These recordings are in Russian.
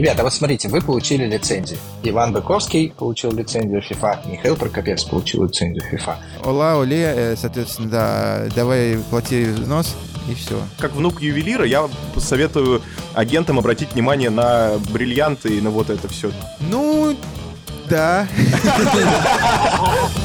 Ребята, вот смотрите, вы получили лицензию. Иван Быковский получил лицензию FIFA, Михаил Прокопец получил лицензию FIFA. Ола, Оле, э, соответственно, да, давай плати взнос и все. Как внук ювелира я советую агентам обратить внимание на бриллианты и на вот это все. Ну, да.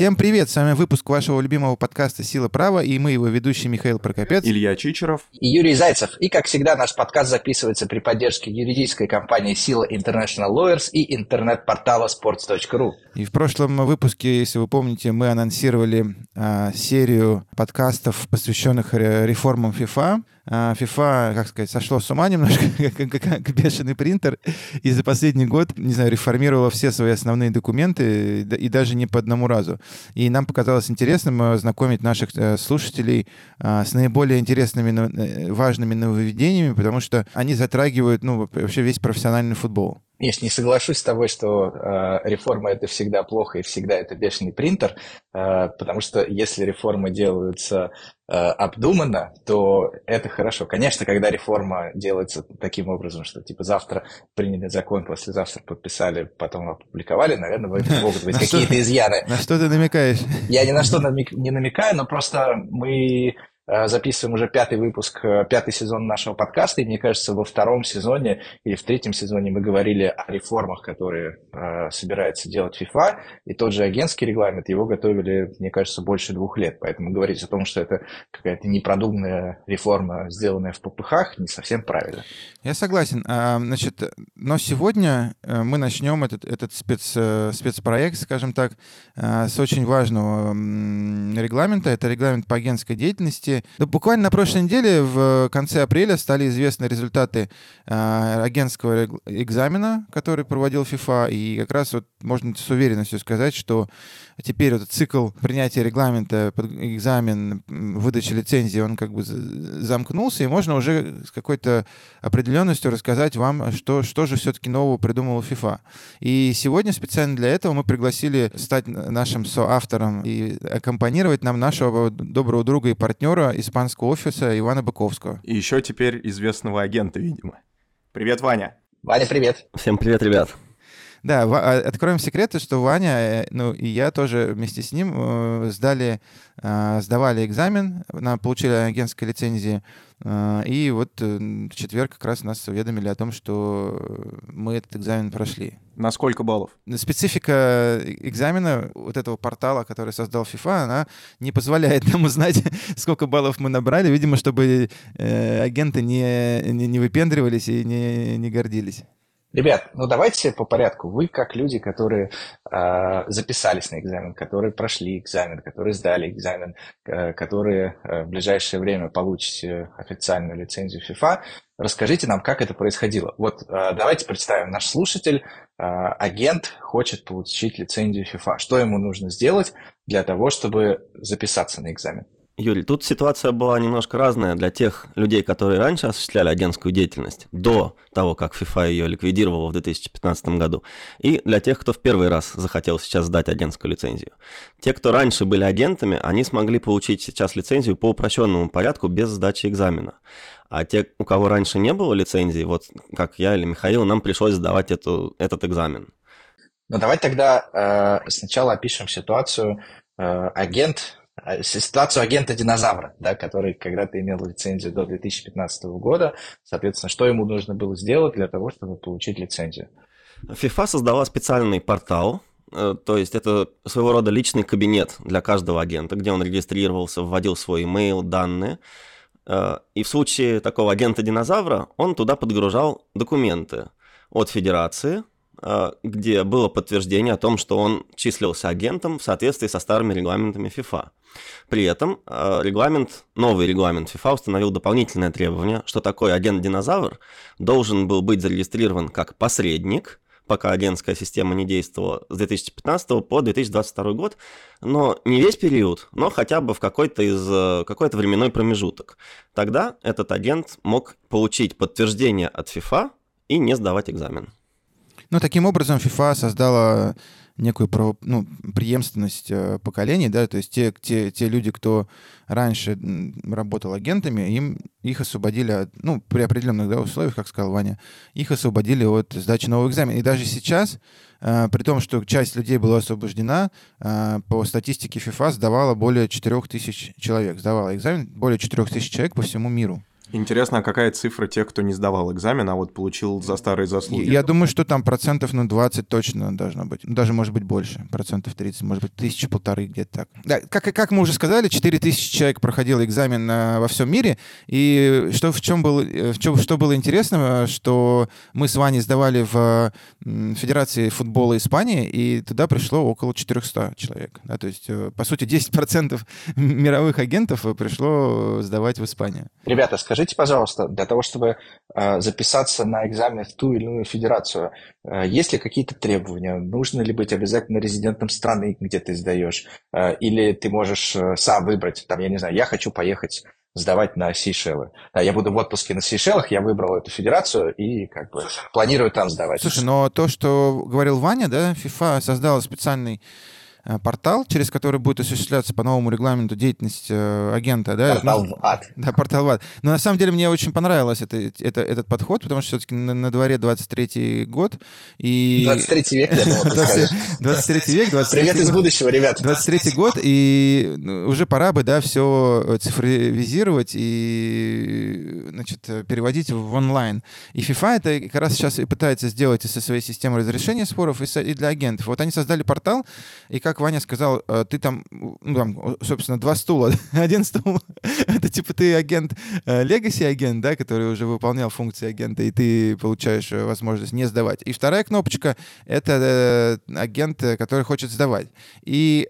Всем привет! С вами выпуск вашего любимого подкаста «Сила права» и мы его ведущий Михаил Прокопец. Илья Чичеров. И Юрий Зайцев. И, как всегда, наш подкаст записывается при поддержке юридической компании «Сила International Lawyers» и интернет-портала sports.ru. И в прошлом выпуске, если вы помните, мы анонсировали а, серию подкастов, посвященных реформам FIFA. А, FIFA, как сказать, сошло с ума немножко, как, как, бешеный принтер, и за последний год, не знаю, реформировала все свои основные документы, и даже не по одному разу. И нам показалось интересным э, знакомить наших э, слушателей а, с наиболее интересными, э, важными нововведениями, потому что они затрагивают, ну, вообще весь профессиональный футбол. Я не соглашусь с тобой, что э, реформа это всегда плохо и всегда это бешеный принтер, э, потому что если реформы делаются э, обдуманно, то это хорошо. Конечно, когда реформа делается таким образом, что типа завтра приняли закон, послезавтра подписали, потом опубликовали, наверное, могут быть какие-то изъяны. На что ты намекаешь? Я ни на что не намекаю, но просто мы записываем уже пятый выпуск, э, пятый сезон нашего подкаста, и мне кажется, во втором сезоне или в третьем сезоне мы говорили о реформах, которые э, собирается делать FIFA, и тот же агентский регламент, его готовили, мне кажется, больше двух лет, поэтому говорить о том, что это какая-то непродуманная реформа, сделанная в попыхах, не совсем правильно. Я согласен. А, значит, но сегодня э, мы начнем этот, этот спец, спецпроект, скажем так, с очень важного регламента. Это регламент по агентской деятельности, да, буквально на прошлой неделе, в конце апреля, стали известны результаты э, агентского экзамена, который проводил FIFA, и как раз вот можно с уверенностью сказать, что теперь этот цикл принятия регламента экзамен, выдачи лицензии, он как бы замкнулся, и можно уже с какой-то определенностью рассказать вам, что, что же все-таки нового придумала FIFA. И сегодня специально для этого мы пригласили стать нашим соавтором и аккомпанировать нам нашего доброго друга и партнера испанского офиса Ивана Быковского. И еще теперь известного агента, видимо. Привет, Ваня. Ваня, привет. Всем привет, ребят. Да, а, откроем секреты, что Ваня, э, ну и я тоже вместе с ним э, сдали, э, сдавали экзамен, получили агентские лицензии, и вот в четверг как раз нас уведомили о том, что мы этот экзамен прошли. На сколько баллов? Специфика экзамена вот этого портала, который создал FIFA, она не позволяет нам узнать, сколько баллов мы набрали, видимо, чтобы агенты не, не, не выпендривались и не, не гордились. Ребят, ну давайте по порядку. Вы как люди, которые э, записались на экзамен, которые прошли экзамен, которые сдали экзамен, э, которые э, в ближайшее время получите официальную лицензию FIFA, расскажите нам, как это происходило. Вот э, давайте представим, наш слушатель, э, агент хочет получить лицензию FIFA. Что ему нужно сделать для того, чтобы записаться на экзамен? Юрий, тут ситуация была немножко разная для тех людей, которые раньше осуществляли агентскую деятельность, до того, как FIFA ее ликвидировала в 2015 году, и для тех, кто в первый раз захотел сейчас сдать агентскую лицензию. Те, кто раньше были агентами, они смогли получить сейчас лицензию по упрощенному порядку без сдачи экзамена. А те, у кого раньше не было лицензии, вот как я или Михаил, нам пришлось сдавать эту, этот экзамен. Ну давайте тогда э, сначала опишем ситуацию. Э, агент а, ситуацию агента-динозавра, да, который когда-то имел лицензию до 2015 года. Соответственно, что ему нужно было сделать для того, чтобы получить лицензию? FIFA создала специальный портал, э, то есть это своего рода личный кабинет для каждого агента, где он регистрировался, вводил свой email, данные. Э, и в случае такого агента-динозавра он туда подгружал документы от федерации, где было подтверждение о том, что он числился агентом в соответствии со старыми регламентами FIFA. При этом э, регламент, новый регламент FIFA установил дополнительное требование, что такой агент-динозавр должен был быть зарегистрирован как посредник, пока агентская система не действовала, с 2015 по 2022 год, но не весь период, но хотя бы в какой-то из э, какой-то временной промежуток. Тогда этот агент мог получить подтверждение от FIFA и не сдавать экзамен. Ну, таким образом, FIFA создала некую ну, преемственность э, поколений, да, то есть те, те, те люди, кто раньше работал агентами, им их освободили, от, ну, при определенных да, условиях, как сказал Ваня, их освободили от сдачи нового экзамена. И даже сейчас, э, при том, что часть людей была освобождена, э, по статистике FIFA сдавала более 4000 человек, сдавала экзамен более 4000 человек по всему миру. Интересно, а какая цифра тех, кто не сдавал экзамен, а вот получил за старые заслуги? Я думаю, что там процентов, ну, 20 точно должно быть. Даже, может быть, больше. Процентов 30, может быть, тысячи, полторы, где-то так. Да, как, как мы уже сказали, 4 тысячи человек проходило экзамен а, во всем мире. И что, в чем было, в чем, что было интересно, что мы с Ваней сдавали в Федерации футбола Испании, и туда пришло около 400 человек. Да, то есть, э, по сути, 10% мировых агентов пришло сдавать в Испанию. Ребята, скажи, Скажите, пожалуйста, для того, чтобы э, записаться на экзамен в ту или иную федерацию, э, есть ли какие-то требования? Нужно ли быть обязательно резидентом страны, где ты сдаешь? Э, или ты можешь сам выбрать, там, я не знаю, я хочу поехать сдавать на Сейшелы. Да, я буду в отпуске на Сейшелах, я выбрал эту федерацию и как бы планирую там сдавать. Слушай, но то, что говорил Ваня, да, FIFA создала специальный портал, через который будет осуществляться по новому регламенту деятельность э, агента. Да? Портал в ад. Да, портал в ад. Но на самом деле мне очень понравился это, это, этот подход, потому что все-таки на, на дворе 23-й год. И... 23 век, я думал, 23 век, 23 Привет из будущего, ребят. 23 год, и ну, уже пора бы, да, все цифровизировать и, значит, переводить в онлайн. И FIFA это как раз сейчас и пытается сделать со своей системой разрешения споров, и, и для агентов. Вот они создали портал, и как как Ваня сказал, э, ты там, ну, там, собственно, два стула. Один стул — это типа ты агент, легаси э, да, который уже выполнял функции агента, и ты получаешь э, возможность не сдавать. И вторая кнопочка — это агент, который хочет сдавать. И,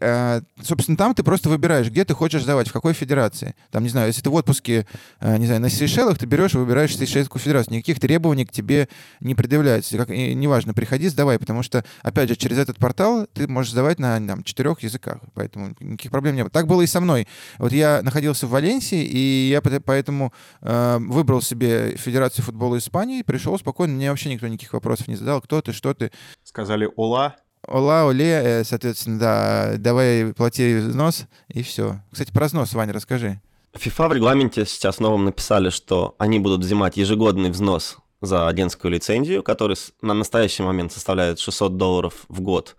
собственно, там ты просто выбираешь, где ты хочешь сдавать, в какой федерации. Там, не знаю, если ты в отпуске, не знаю, на Сейшелах, ты берешь и выбираешь Сейшельскую федерацию. Никаких требований к тебе не предъявляется. Как, неважно, приходи, сдавай, потому что, опять же, через этот портал ты можешь сдавать на там, четырех языках, поэтому никаких проблем не было. Так было и со мной. Вот я находился в Валенсии, и я поэтому э, выбрал себе Федерацию футбола Испании, пришел спокойно, мне вообще никто никаких вопросов не задал, кто ты, что ты. Сказали «Ола», Ола, Оле, э, соответственно, да, давай плати взнос, и все. Кстати, про взнос, Ваня, расскажи. FIFA в регламенте сейчас новом написали, что они будут взимать ежегодный взнос за агентскую лицензию, который на настоящий момент составляет 600 долларов в год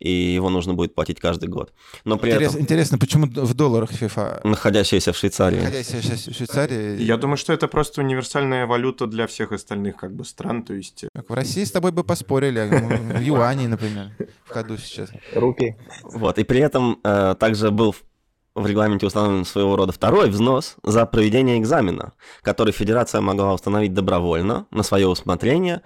и его нужно будет платить каждый год. Но при Интерес, этом... Интересно, почему в долларах FIFA? Находящаяся в Швейцарии. Находящаяся в Швейцарии. Я думаю, что это просто универсальная валюта для всех остальных как бы стран, то есть... Как в России с тобой бы поспорили, а в юане, например, в ходу сейчас. Рупи. Вот, и при этом э, также был в регламенте установлен своего рода второй взнос за проведение экзамена, который федерация могла установить добровольно, на свое усмотрение,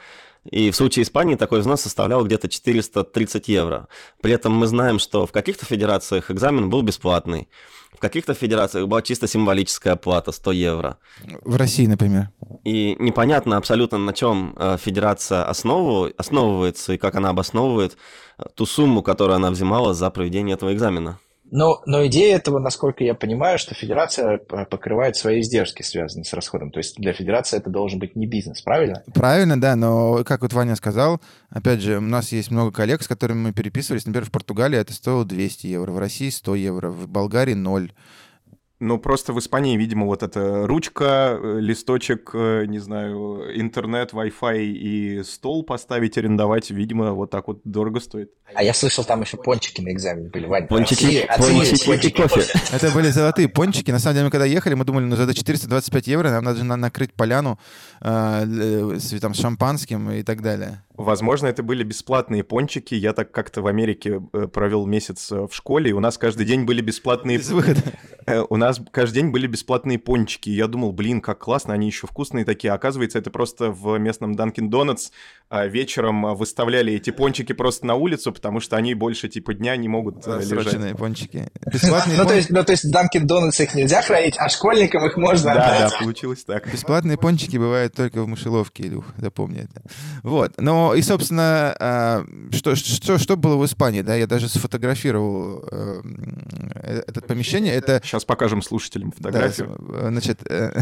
и в случае Испании такой взнос составлял где-то 430 евро. При этом мы знаем, что в каких-то федерациях экзамен был бесплатный, в каких-то федерациях была чисто символическая оплата 100 евро. В России, например. И непонятно абсолютно, на чем э, федерация основывается и как она обосновывает ту сумму, которую она взимала за проведение этого экзамена. Но, но идея этого, насколько я понимаю, что федерация покрывает свои издержки, связанные с расходом. То есть для федерации это должен быть не бизнес, правильно? Правильно, да, но как вот Ваня сказал, опять же, у нас есть много коллег, с которыми мы переписывались. Например, в Португалии это стоило 200 евро, в России 100 евро, в Болгарии 0. Ну, просто в Испании, видимо, вот эта ручка, э, листочек, э, не знаю, интернет, Wi-Fi и стол поставить, арендовать, видимо, вот так вот дорого стоит. А я слышал, там еще пончики на экзамен были, Вань. Пончики, пончики, пончики кофе. Это были золотые пончики. На самом деле, мы когда ехали, мы думали, ну, за 425 евро нам надо накрыть поляну э, с там, шампанским и так далее. Возможно, это были бесплатные пончики. Я так как-то в Америке э, провел месяц э, в школе, и у нас каждый день были бесплатные... Без выхода. Э, у нас каждый день были бесплатные пончики. И я думал, блин, как классно, они еще вкусные такие. оказывается, это просто в местном Dunkin' Donuts вечером выставляли эти пончики просто на улицу, потому что они больше типа дня не могут лежать. пончики. Бесплатные ну, то есть, ну, то есть Dunkin' Donuts их нельзя хранить, а школьникам их можно Да, да, получилось так. Бесплатные пончики бывают только в мышеловке, Илюх, запомни это. Вот, но и, собственно, а, что, что, что было в Испании, да, я даже сфотографировал э, это помещение. Это... Сейчас покажем слушателям фотографию. Да, значит, э,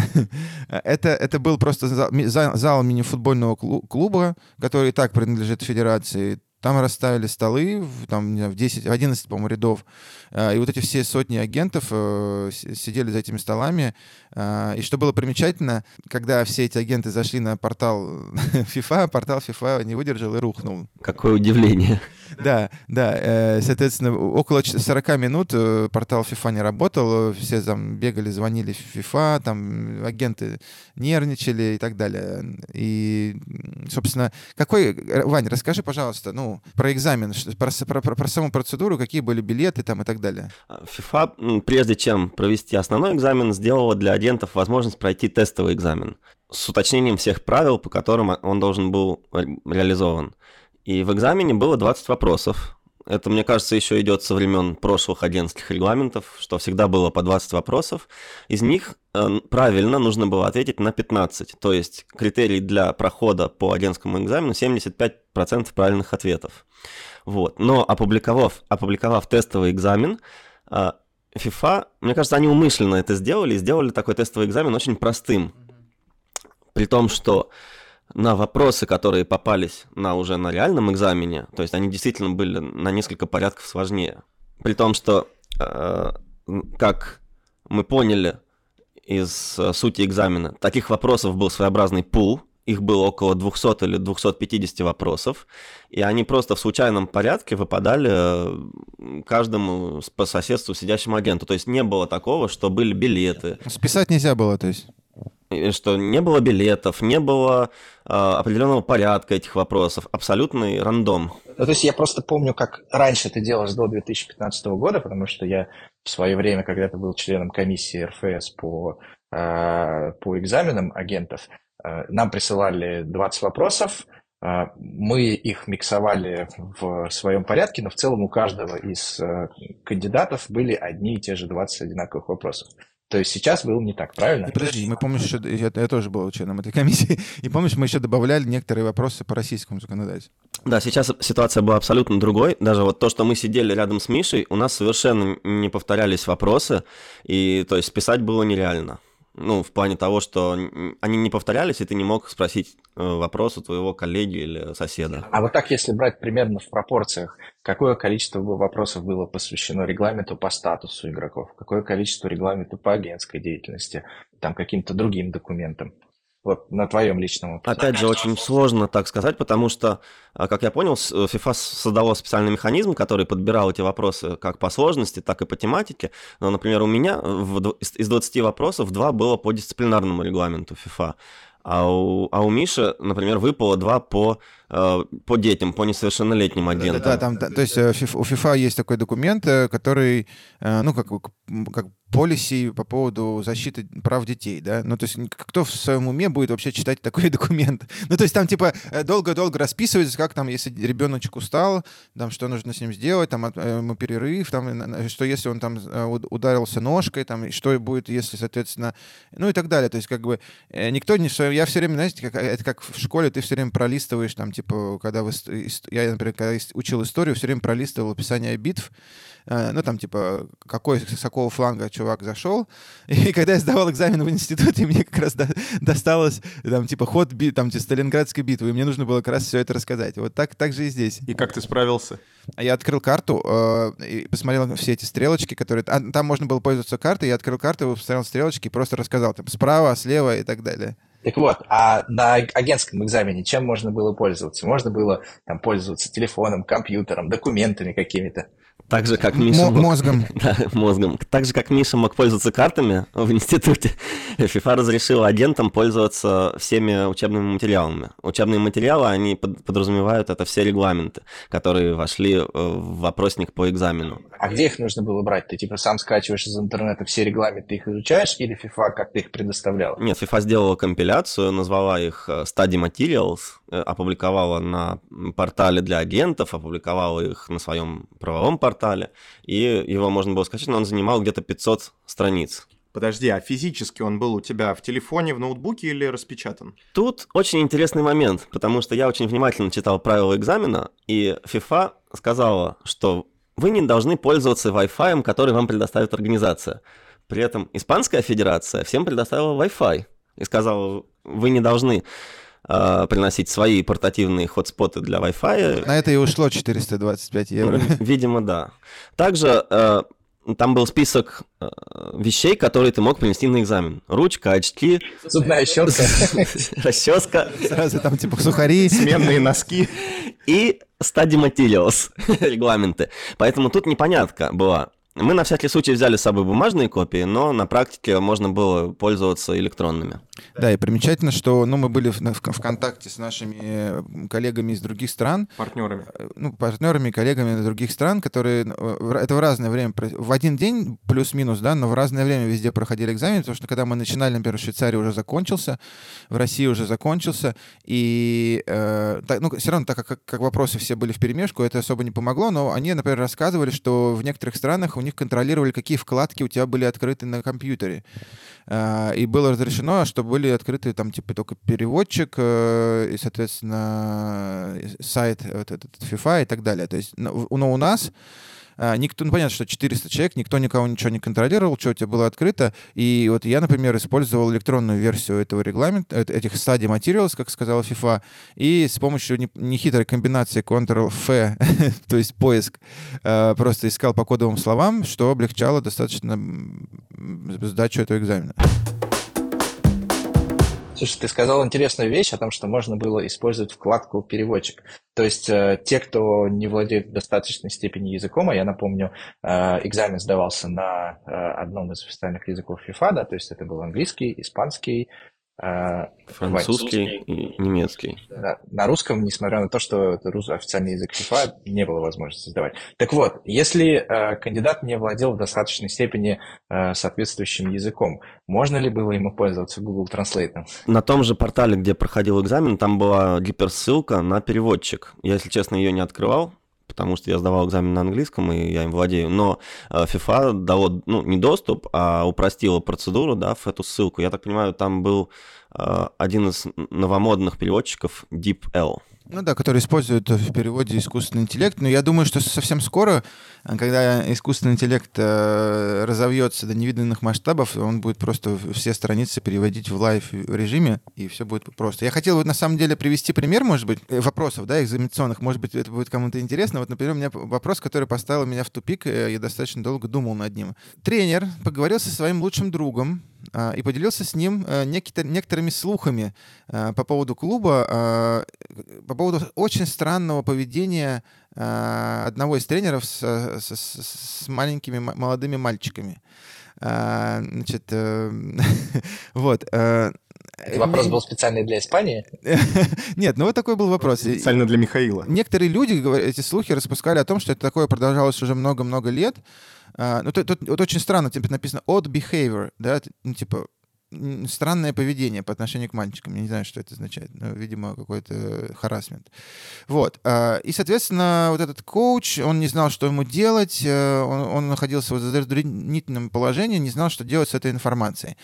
это, это был просто зал, зал мини-футбольного клуба, который и так принадлежит федерации. там расставили столы, там, в 10, в 11, по-моему, рядов, и вот эти все сотни агентов сидели за этими столами, и что было примечательно, когда все эти агенты зашли на портал FIFA, портал FIFA не выдержал и рухнул. Какое удивление. Да, да. Соответственно, около 40 минут портал FIFA не работал, все там бегали, звонили в FIFA, там агенты нервничали и так далее. И, собственно, какой... Вань, расскажи, пожалуйста, ну, про экзамен, про, про, про, про саму процедуру, какие были билеты там и так далее. FIFA, прежде чем провести основной экзамен, сделала для агентов возможность пройти тестовый экзамен с уточнением всех правил, по которым он должен был реализован. И в экзамене было 20 вопросов, это, мне кажется, еще идет со времен прошлых агентских регламентов, что всегда было по 20 вопросов. Из них э, правильно нужно было ответить на 15. То есть критерий для прохода по агентскому экзамену 75% правильных ответов. Вот. Но опубликовав, опубликовав тестовый экзамен, э, FIFA, мне кажется, они умышленно это сделали сделали такой тестовый экзамен очень простым. При том, что на вопросы, которые попались на уже на реальном экзамене, то есть они действительно были на несколько порядков сложнее. При том, что, э, как мы поняли из э, сути экзамена, таких вопросов был своеобразный пул, их было около 200 или 250 вопросов, и они просто в случайном порядке выпадали э, каждому по соседству сидящему агенту. То есть не было такого, что были билеты. Списать нельзя было, то есть? Что не было билетов, не было э, определенного порядка этих вопросов, абсолютный рандом. Ну, то есть я просто помню, как раньше это делалось до 2015 года, потому что я в свое время когда-то был членом комиссии РФС по, э, по экзаменам агентов. Э, нам присылали 20 вопросов, мы их миксовали в своем порядке, но в целом у каждого из кандидатов были одни и те же 20 одинаковых вопросов. То есть сейчас было не так, правильно? И подожди, мы помнишь, что я, я тоже был членом этой комиссии, и помнишь, мы еще добавляли некоторые вопросы по российскому законодательству. Да, сейчас ситуация была абсолютно другой. Даже вот то, что мы сидели рядом с Мишей, у нас совершенно не повторялись вопросы, и то есть писать было нереально. Ну, в плане того, что они не повторялись, и ты не мог спросить э, вопрос у твоего коллеги или соседа. А вот так, если брать примерно в пропорциях, какое количество вопросов было посвящено регламенту по статусу игроков, какое количество регламенту по агентской деятельности, там каким-то другим документам? Вот на твоем личном опыте. Опять же, очень сложно так сказать, потому что, а, как я понял, э, FIFA создала специальный механизм, который подбирал эти вопросы как по сложности, так и по тематике. Но, например, у меня в, из 20 вопросов два было по дисциплинарному регламенту FIFA. А у, а у Миши, например, выпало два по, э, по детям, по несовершеннолетним агентам. Да, да, там, то есть э, у FIFA есть такой документ, который, ну, как, как полиси по поводу защиты прав детей, да? Ну, то есть кто в своем уме будет вообще читать такой документ? Ну, то есть там, типа, э, долго-долго расписывается, как там, если ребеночек устал, там, что нужно с ним сделать, там, э, ему перерыв, там, что если он там э, ударился ножкой, там, что будет, если, соответственно, ну и так далее. То есть, как бы, никто не... Я все время, знаете, как, это как в школе, ты все время пролистываешь, там, типа, когда вы... Я, например, когда учил историю, все время пролистывал описание битв, ну, там, типа, какой, с какого фланга чувак зашел. И когда я сдавал экзамен в институте, мне как раз досталось, там, типа, ход бит, там, типа, Сталинградской битвы, и мне нужно было как раз все это рассказать. Вот так, так же и здесь. И как ты справился? А Я открыл карту э, и посмотрел все эти стрелочки, которые... А, там можно было пользоваться картой, я открыл карту, посмотрел стрелочки и просто рассказал, там, справа, слева и так далее. Так вот, а на агентском экзамене чем можно было пользоваться? Можно было там пользоваться телефоном, компьютером, документами какими-то. Так же, как Миша... Мог... Мозгом. да, мозгом. Так же, как Миша мог пользоваться картами в институте, FIFA разрешила агентам пользоваться всеми учебными материалами. Учебные материалы, они подразумевают это все регламенты, которые вошли э, в вопросник по экзамену. А где их нужно было брать? Ты типа сам скачиваешь из интернета все регламенты, их изучаешь, или FIFA как-то их предоставляла? Нет, FIFA сделала компиляцию, назвала их э, Study Materials, опубликовала на портале для агентов, опубликовала их на своем правовом портале, портале, и его можно было скачать, но он занимал где-то 500 страниц. Подожди, а физически он был у тебя в телефоне, в ноутбуке или распечатан? Тут очень интересный момент, потому что я очень внимательно читал правила экзамена, и FIFA сказала, что вы не должны пользоваться Wi-Fi, который вам предоставит организация. При этом Испанская Федерация всем предоставила Wi-Fi и сказала, вы не должны э, приносить свои портативные хотспоты для Wi-Fi. На это и ушло 425 евро. Видимо, да. Также э, там был список э, вещей, которые ты мог принести на экзамен. Ручка, очки. Зубная щетка. Расческа. Сразу там типа сухари. Сменные носки. И study materials, регламенты. Поэтому тут непонятка была. Мы на всякий случай взяли с собой бумажные копии, но на практике можно было пользоваться электронными. Да, и примечательно, что ну, мы были в, в, в контакте с нашими коллегами из других стран. Партнерами. Э, ну, партнерами, коллегами из других стран, которые... Ну, это в разное время... В один день плюс-минус, да, но в разное время везде проходили экзамены, потому что когда мы начинали, например, в Швейцарии уже закончился, в России уже закончился, и э, так, ну, все равно, так как, как вопросы все были в перемешку, это особо не помогло, но они, например, рассказывали, что в некоторых странах у них контролировали, какие вкладки у тебя были открыты на компьютере. Э, и было разрешено, что были открыты там типа только переводчик э, и, соответственно, сайт вот этот FIFA и так далее. То есть, но у нас а, никто, ну, понятно, что 400 человек, никто никого ничего не контролировал, что у тебя было открыто. И вот я, например, использовал электронную версию этого регламента, этих стадий materials, как сказала FIFA, и с помощью нехитрой комбинации Ctrl-F, то есть поиск, а, просто искал по кодовым словам, что облегчало достаточно сдачу этого экзамена. Слушай, ты сказал интересную вещь о том, что можно было использовать вкладку «Переводчик». То есть э, те, кто не владеет в достаточной степени языком, а я напомню, э, экзамен сдавался на э, одном из официальных языков FIFA, да, то есть это был английский, испанский, Французский и немецкий. На, на русском, несмотря на то, что это официальный язык ФИФА, не было возможности сдавать. Так вот, если э, кандидат не владел в достаточной степени э, соответствующим языком, можно ли было ему пользоваться Google Translate? На том же портале, где проходил экзамен, там была гиперссылка на переводчик. Я, если честно, ее не открывал, потому что я сдавал экзамен на английском, и я им владею. Но э, FIFA дало, ну, не доступ, а упростила процедуру, да, в эту ссылку. Я так понимаю, там был э, один из новомодных переводчиков DeepL. Ну да, который используют в переводе искусственный интеллект. Но я думаю, что совсем скоро, когда искусственный интеллект э, разовьется до невиданных масштабов, он будет просто все страницы переводить в live режиме, и все будет просто. Я хотел вот на самом деле привести пример, может быть, э, вопросов, да, экзаменационных. Может быть, это будет кому-то интересно. Вот, например, у меня вопрос, который поставил меня в тупик, э, я достаточно долго думал над ним. Тренер поговорил со своим лучшим другом, и поделился с ним э, некоторыми слухами э, по поводу клуба, по поводу очень странного поведения а, одного из тренеров с, с, с маленькими молодыми мальчиками. Значит, э, вот. Вопрос был специальный для Испании? Нет, ну вот такой был вопрос. Специально для Михаила. Некоторые люди эти слухи распускали о том, что это такое продолжалось уже много-много лет, а, ну, тут, тут вот очень странно, типа написано odd behavior, да, ну, типа странное поведение по отношению к мальчикам. Я не знаю, что это означает. Но, видимо, какой-то харасмент. Вот. А, и, соответственно, вот этот коуч, он не знал, что ему делать. Э, он, находился в затруднительном положении, не знал, что делать с этой информацией.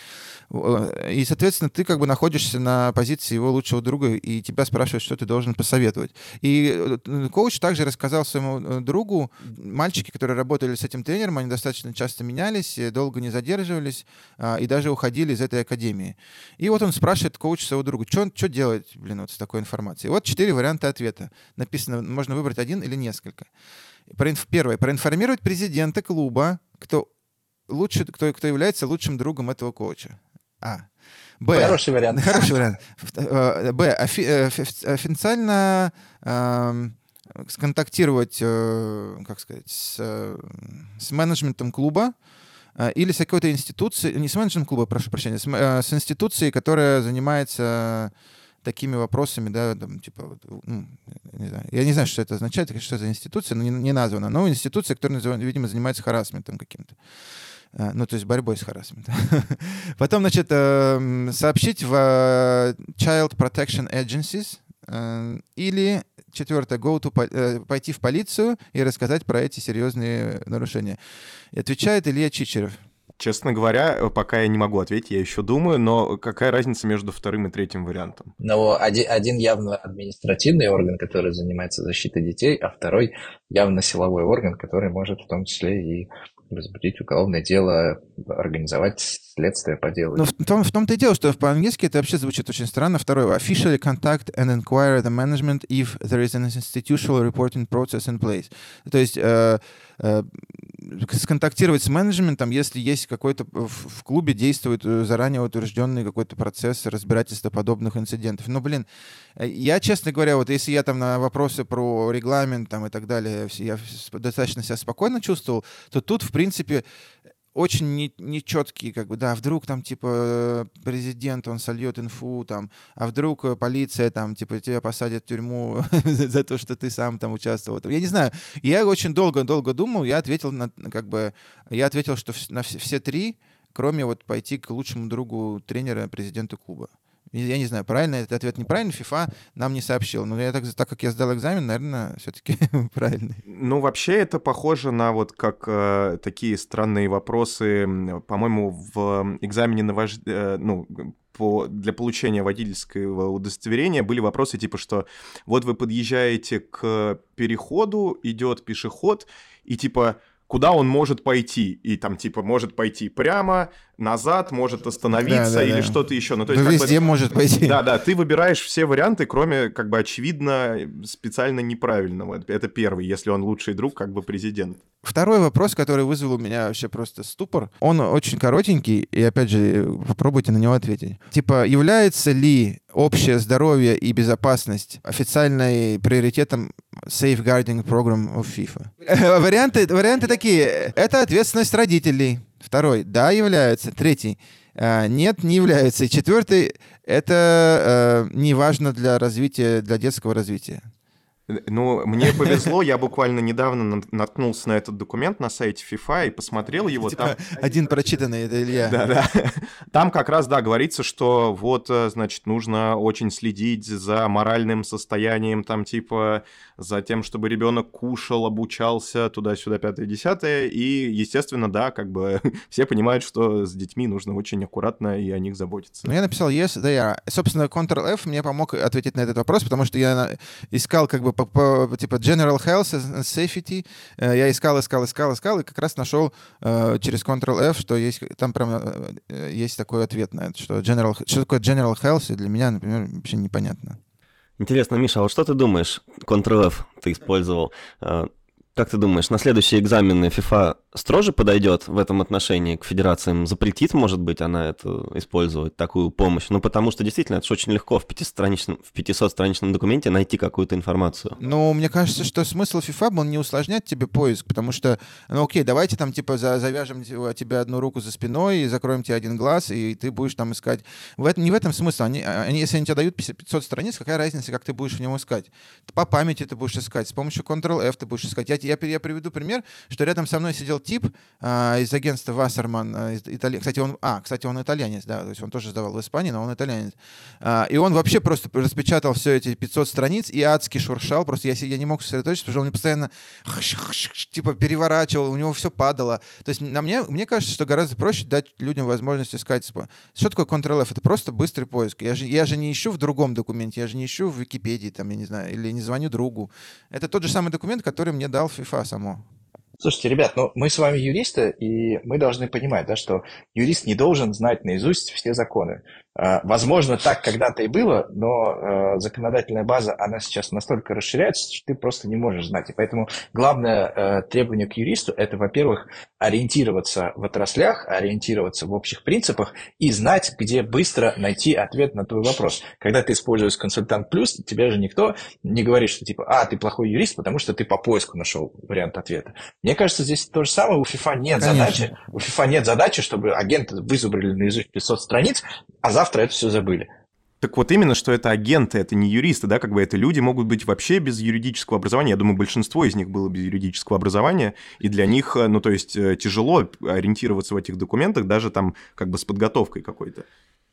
И, соответственно, ты как бы находишься на позиции его лучшего друга, и тебя спрашивают, что ты должен посоветовать. И э, коуч также рассказал своему э, другу, мальчики, которые работали с этим тренером, они достаточно часто менялись, долго не задерживались а, и даже уходили из этой академии. И вот он спрашивает коуч своего друга, что делать, блин, вот с такой информацией. Вот четыре варианта ответа. Написано, можно выбрать один или несколько. Первое. Проинформировать президента клуба, кто лучше, кто, кто является лучшим другом этого коуча. А. Б. Хороший вариант. Хороший вариант. Э, Б. Э, официально э, сконтактировать, э, как сказать, с, с менеджментом клуба или с какой-то институцией, не с менеджментом клуба, прошу прощения, с, э, с институцией, которая занимается такими вопросами, да, там, типа, ну, не знаю, я не знаю, что это означает, что за институция, но не, не названа, но институция, которая, видимо, занимается харасментом каким-то. А, ну, то есть борьбой с харасментом. Потом, значит, эм, сообщить в э, Child Protection Agencies э, или четвертое, go to, э, пойти в полицию и рассказать про эти серьезные нарушения. И отвечает Илья Чичеров. Честно говоря, пока я не могу ответить, я еще думаю, но какая разница между вторым и третьим вариантом? Ну, один, один явно административный орган, который занимается защитой детей, а второй явно силовой орган, который может в том числе и возбудить уголовное дело, организовать следствие по делу. Ну, в, том, в том-то и дело, что по-английски это вообще звучит очень странно. Второе. Officially contact and inquire the management if there is an institutional reporting process in place. То есть э, сконтактировать с менеджментом, если есть какой-то в, в клубе действует э, заранее утвержденный какой-то процесс разбирательства подобных инцидентов. Ну, блин, э, я, честно говоря, вот если я там на вопросы про регламент там и так далее, я достаточно себя спокойно чувствовал, то тут, в принципе, очень не, нечеткие, как бы, да, вдруг там, типа, президент, он сольет инфу, там, а вдруг э, полиция, там, типа, тебя посадят в тюрьму за то, что ты сам там участвовал. Я не знаю, я очень долго-долго думал, я ответил, на, как бы, я ответил, что на все, все три, кроме вот пойти к лучшему другу тренера, президенту клуба. Я не знаю, правильно этот ответ неправильный, FIFA нам не сообщил. Но я так, так как я сдал экзамен, наверное, все-таки правильный. Ну, вообще это похоже на вот как э, такие странные вопросы, по-моему, в экзамене на вож... э, ну, по, для получения водительского удостоверения были вопросы типа, что вот вы подъезжаете к переходу, идет пешеход, и типа куда он может пойти. И там, типа, может пойти прямо, назад, может остановиться да, да, или да. что-то еще. Ну, то есть, ну, везде бы, может пойти. Да, да, ты выбираешь все варианты, кроме, как бы, очевидно, специально неправильного. Это первый, если он лучший друг, как бы, президент. Второй вопрос, который вызвал у меня вообще просто ступор, он очень коротенький, и, опять же, попробуйте на него ответить. Типа, является ли общее здоровье и безопасность официальной приоритетом safeguarding program of FIFA? варианты, варианты такие. Это ответственность родителей. Второй, да, является. Третий, э, нет, не является. И четвертый, это э, не важно для развития, для детского развития. Ну, мне повезло, я буквально недавно наткнулся на этот документ на сайте FIFA и посмотрел его. Типа там... один прочитанный, это Илья. Да, да. Там как раз, да, говорится, что вот, э, значит, нужно очень следить за моральным состоянием, там, типа, за тем, чтобы ребенок кушал, обучался, туда-сюда, пятое, десятое. И, естественно, да, как бы все понимают, что с детьми нужно очень аккуратно и о них заботиться. Ну, я написал yes, да, я. Собственно, Ctrl-F мне помог ответить на этот вопрос, потому что я искал как бы по, по, типа General Health and Safety. Э, я искал, искал, искал, искал, и как раз нашел э, через Ctrl-F, что есть там прям э, есть такой ответ на это, что General, что такое General Health, и для меня, например, вообще непонятно. Интересно, Миша, а вот что ты думаешь? Ctrl-F ты использовал. Как ты думаешь, на следующие экзамены FIFA строже подойдет в этом отношении к федерациям? Запретит, может быть, она это использовать, такую помощь? Ну, потому что действительно, это же очень легко в 500-страничном, в 500-страничном документе найти какую-то информацию. Ну, мне кажется, что смысл FIFA был не усложнять тебе поиск, потому что, ну, окей, давайте там, типа, завяжем тебе одну руку за спиной и закроем тебе один глаз, и ты будешь там искать. В этом, не в этом смысл. Они, они, если они тебе дают 500 страниц, какая разница, как ты будешь в нем искать? По памяти ты будешь искать, с помощью Ctrl-F ты будешь искать. Я я, я приведу пример, что рядом со мной сидел тип а, из агентства Вассерман, из Итали... кстати, он, а, кстати, он итальянец, да, то есть он тоже сдавал в Испании, но он итальянец. А, и он вообще просто распечатал все эти 500 страниц и адски шуршал, просто я, я не мог сосредоточиться, потому что он мне постоянно типа переворачивал, у него все падало. То есть на мне, мне кажется, что гораздо проще дать людям возможность искать. Типа, что такое Ctrl-F? Это просто быстрый поиск. Я же, я же не ищу в другом документе, я же не ищу в Википедии, там, я не знаю, или не звоню другу. Это тот же самый документ, который мне дал FIFA само. Слушайте, ребят, ну мы с вами юристы, и мы должны понимать, да, что юрист не должен знать наизусть все законы. А, возможно, так когда-то и было, но э, законодательная база, она сейчас настолько расширяется, что ты просто не можешь знать. И поэтому главное э, требование к юристу – это, во-первых, ориентироваться в отраслях, ориентироваться в общих принципах и знать, где быстро найти ответ на твой вопрос. Когда ты используешь консультант плюс, тебе же никто не говорит, что типа, а, ты плохой юрист, потому что ты по поиску нашел вариант ответа. Мне кажется, здесь то же самое. У FIFA нет Конечно. задачи, у FIFA нет задачи, чтобы агенты вызубрили наизусть 500 страниц, а завтра завтра это все забыли. Так вот именно, что это агенты, это не юристы, да, как бы это люди могут быть вообще без юридического образования. Я думаю, большинство из них было без юридического образования, и для них, э, ну, то есть э, тяжело ориентироваться в этих документах, даже там как бы с подготовкой какой-то.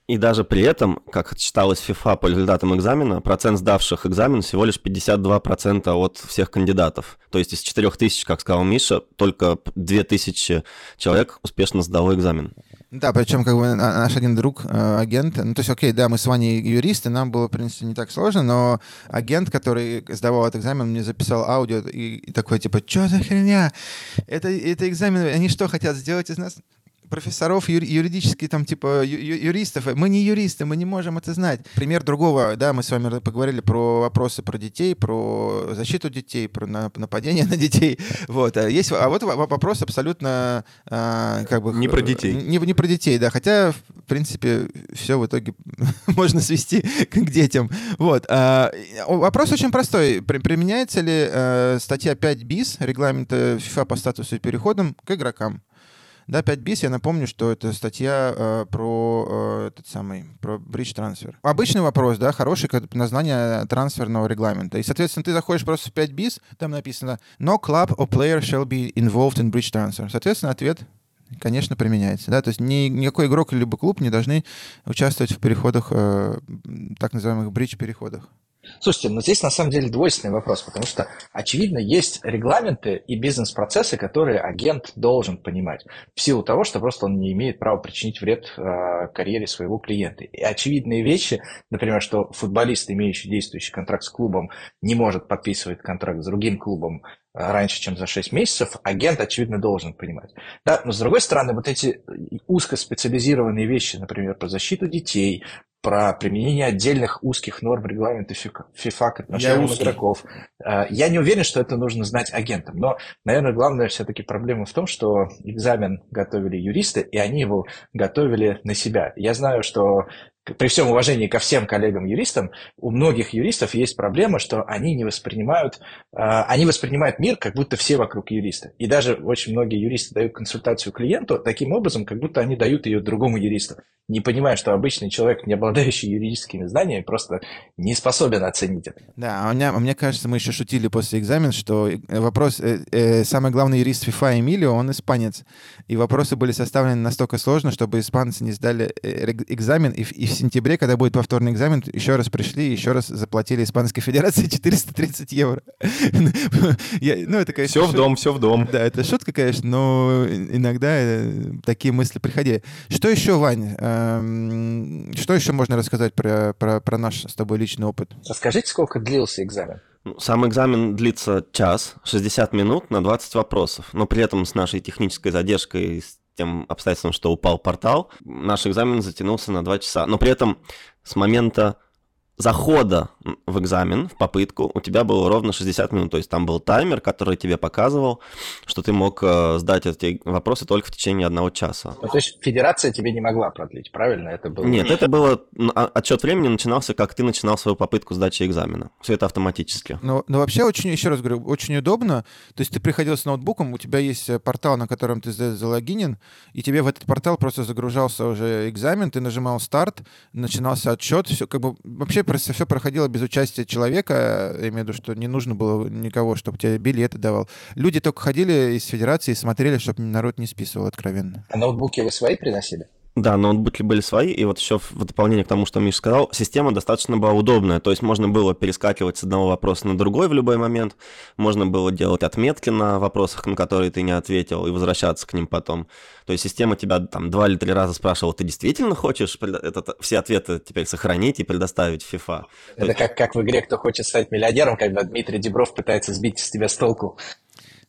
И даже при этом, как считалось FIFA по результатам экзамена, процент сдавших экзамен всего лишь 52% от всех кандидатов. То есть из 4000, как сказал Миша, только 2000 человек успешно сдало экзамен. Да, причем как бы наш один друг, э, агент, ну то есть, окей, да, мы с Ваней юристы, нам было, в принципе, не так сложно, но агент, который сдавал этот экзамен, мне записал аудио и, и такой, типа, что за херня? Это, это экзамен, они что, хотят сделать из нас профессоров юри- юридических, там, типа, ю- юристов. Мы не юристы, мы не можем это знать. Пример другого, да, мы с вами поговорили про вопросы про детей, про защиту детей, про нападение на детей. Вот. А есть, а вот вопрос абсолютно а, как бы... Не про детей. Не, не про детей, да. Хотя, в принципе, все в итоге можно свести к детям. Вот. А, вопрос очень простой. Применяется ли а, статья 5 БИС регламента FIFA по статусу и переходам к игрокам? Да, 5 бис, я напомню, что это статья э, про э, этот самый, про бридж трансфер. Обычный вопрос, да, хороший как название трансферного регламента. И, соответственно, ты заходишь просто в 5 бис, там написано «No club or player shall be involved in bridge transfer». Соответственно, ответ конечно, применяется. Да? То есть ни, никакой игрок либо клуб не должны участвовать в переходах, э, так называемых бридж-переходах. Слушайте, но здесь на самом деле двойственный вопрос, потому что, очевидно, есть регламенты и бизнес-процессы, которые агент должен понимать, в силу того, что просто он не имеет права причинить вред э, карьере своего клиента. И очевидные вещи, например, что футболист, имеющий действующий контракт с клубом, не может подписывать контракт с другим клубом раньше, чем за 6 месяцев, агент, очевидно, должен понимать. Да? Но, с другой стороны, вот эти узкоспециализированные вещи, например, по защиту детей, про применение отдельных узких норм регламента FIFA к отношениям игроков. А, я не уверен, что это нужно знать агентам, но, наверное, главная все-таки проблема в том, что экзамен готовили юристы, и они его готовили на себя. Я знаю, что при всем уважении ко всем коллегам-юристам, у многих юристов есть проблема, что они не воспринимают, э, они воспринимают мир, как будто все вокруг юристы. И даже очень многие юристы дают консультацию клиенту таким образом, как будто они дают ее другому юристу, не понимая, что обычный человек, не обладающий юридическими знаниями, просто не способен оценить это. Да, а а мне кажется, мы еще шутили после экзамена, что вопрос, э, э, самый главный юрист FIFA Эмилио, он испанец. И вопросы были составлены настолько сложно, чтобы испанцы не сдали э, экзамен, и, и сентябре, когда будет повторный экзамен, еще раз пришли, еще раз заплатили Испанской Федерации 430 евро. ну, это, конечно, все в дом, все в дом. Да, это шутка, конечно, но иногда э, такие мысли приходили. Что еще, Вань? Эм, что еще можно рассказать про, про, про наш с тобой личный опыт? Расскажите, сколько длился экзамен? Ну, сам экзамен длится час, 60 минут на 20 вопросов, но при этом с нашей технической задержкой, тем обстоятельством, что упал портал, наш экзамен затянулся на 2 часа. Но при этом с момента захода в экзамен, в попытку, у тебя было ровно 60 минут. То есть там был таймер, который тебе показывал, что ты мог э, сдать эти вопросы только в течение одного часа. Ну, то есть федерация тебе не могла продлить, правильно? Это было... Нет, это было... А, отчет времени начинался, как ты начинал свою попытку сдачи экзамена. Все это автоматически. Но, но вообще очень, еще раз говорю, очень удобно. То есть ты приходил с ноутбуком, у тебя есть э, портал, на котором ты залогинен, и тебе в этот портал просто загружался уже экзамен, ты нажимал старт, начинался отчет, все как бы вообще просто все проходило без участия человека, я имею в виду, что не нужно было никого, чтобы тебе билеты давал. Люди только ходили из федерации и смотрели, чтобы народ не списывал откровенно. А ноутбуки вы свои приносили? Да, ноутбуки были свои, и вот еще в дополнение к тому, что Миша сказал, система достаточно была удобная, то есть можно было перескакивать с одного вопроса на другой в любой момент, можно было делать отметки на вопросах, на которые ты не ответил, и возвращаться к ним потом. То есть система тебя там два или три раза спрашивала, ты действительно хочешь этот, все ответы теперь сохранить и предоставить в FIFA? Это как, как в игре «Кто хочет стать миллионером», когда Дмитрий Дебров пытается сбить с тебя с толку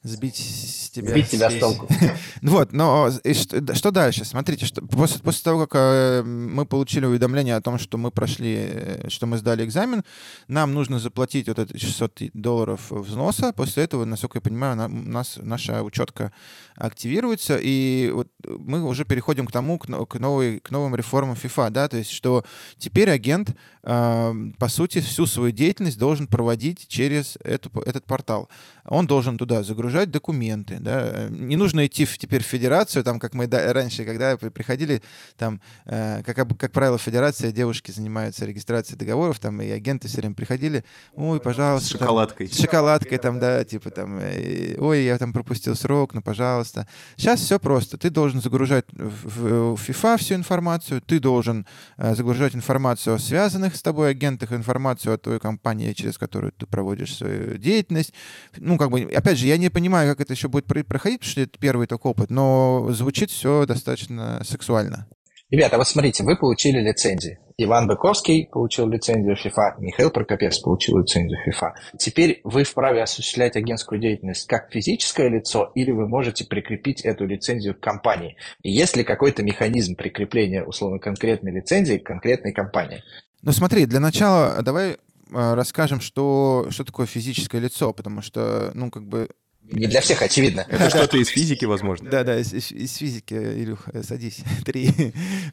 сбить с тебя. Сбить тебя с толку. вот, но что, что дальше? Смотрите, что, после, после того, как э, мы получили уведомление о том, что мы прошли, э, что мы сдали экзамен, нам нужно заплатить вот это 600 долларов взноса. После этого, насколько я понимаю, на, у нас наша учетка активируется, и вот мы уже переходим к тому, к, к, новой, к новым реформам FIFA, да, то есть что теперь агент, по сути, всю свою деятельность должен проводить через эту, этот портал. Он должен туда загружать документы, да, не нужно идти в, теперь в федерацию, там, как мы да, раньше, когда приходили, там, э, как, как правило, федерация, девушки занимаются регистрацией договоров, там, и агенты все время приходили, ой, пожалуйста. С шоколадкой. Там, с шоколадкой, там, да, типа, там, э, ой, я там пропустил срок, ну, пожалуйста. Сейчас все просто, ты должен загружать в, в FIFA всю информацию, ты должен э, загружать информацию о связанных с тобой агентах, информацию о той компании, через которую ты проводишь свою деятельность, ну, как бы, опять же, я не понимаю, как это еще будет проходить, потому что это первый такой опыт, но звучит все достаточно сексуально. Ребята, вот смотрите, вы получили лицензии. Иван Быковский получил лицензию FIFA, Михаил Прокопец получил лицензию FIFA. Теперь вы вправе осуществлять агентскую деятельность как физическое лицо, или вы можете прикрепить эту лицензию к компании. И есть ли какой-то механизм прикрепления, условно, конкретной лицензии к конкретной компании? Ну смотри, для начала давай а, расскажем, что, что такое физическое лицо, потому что, ну, как бы не для всех очевидно. Это что-то из физики, возможно. Да, да, из, из физики, Илюх, э, садись, три.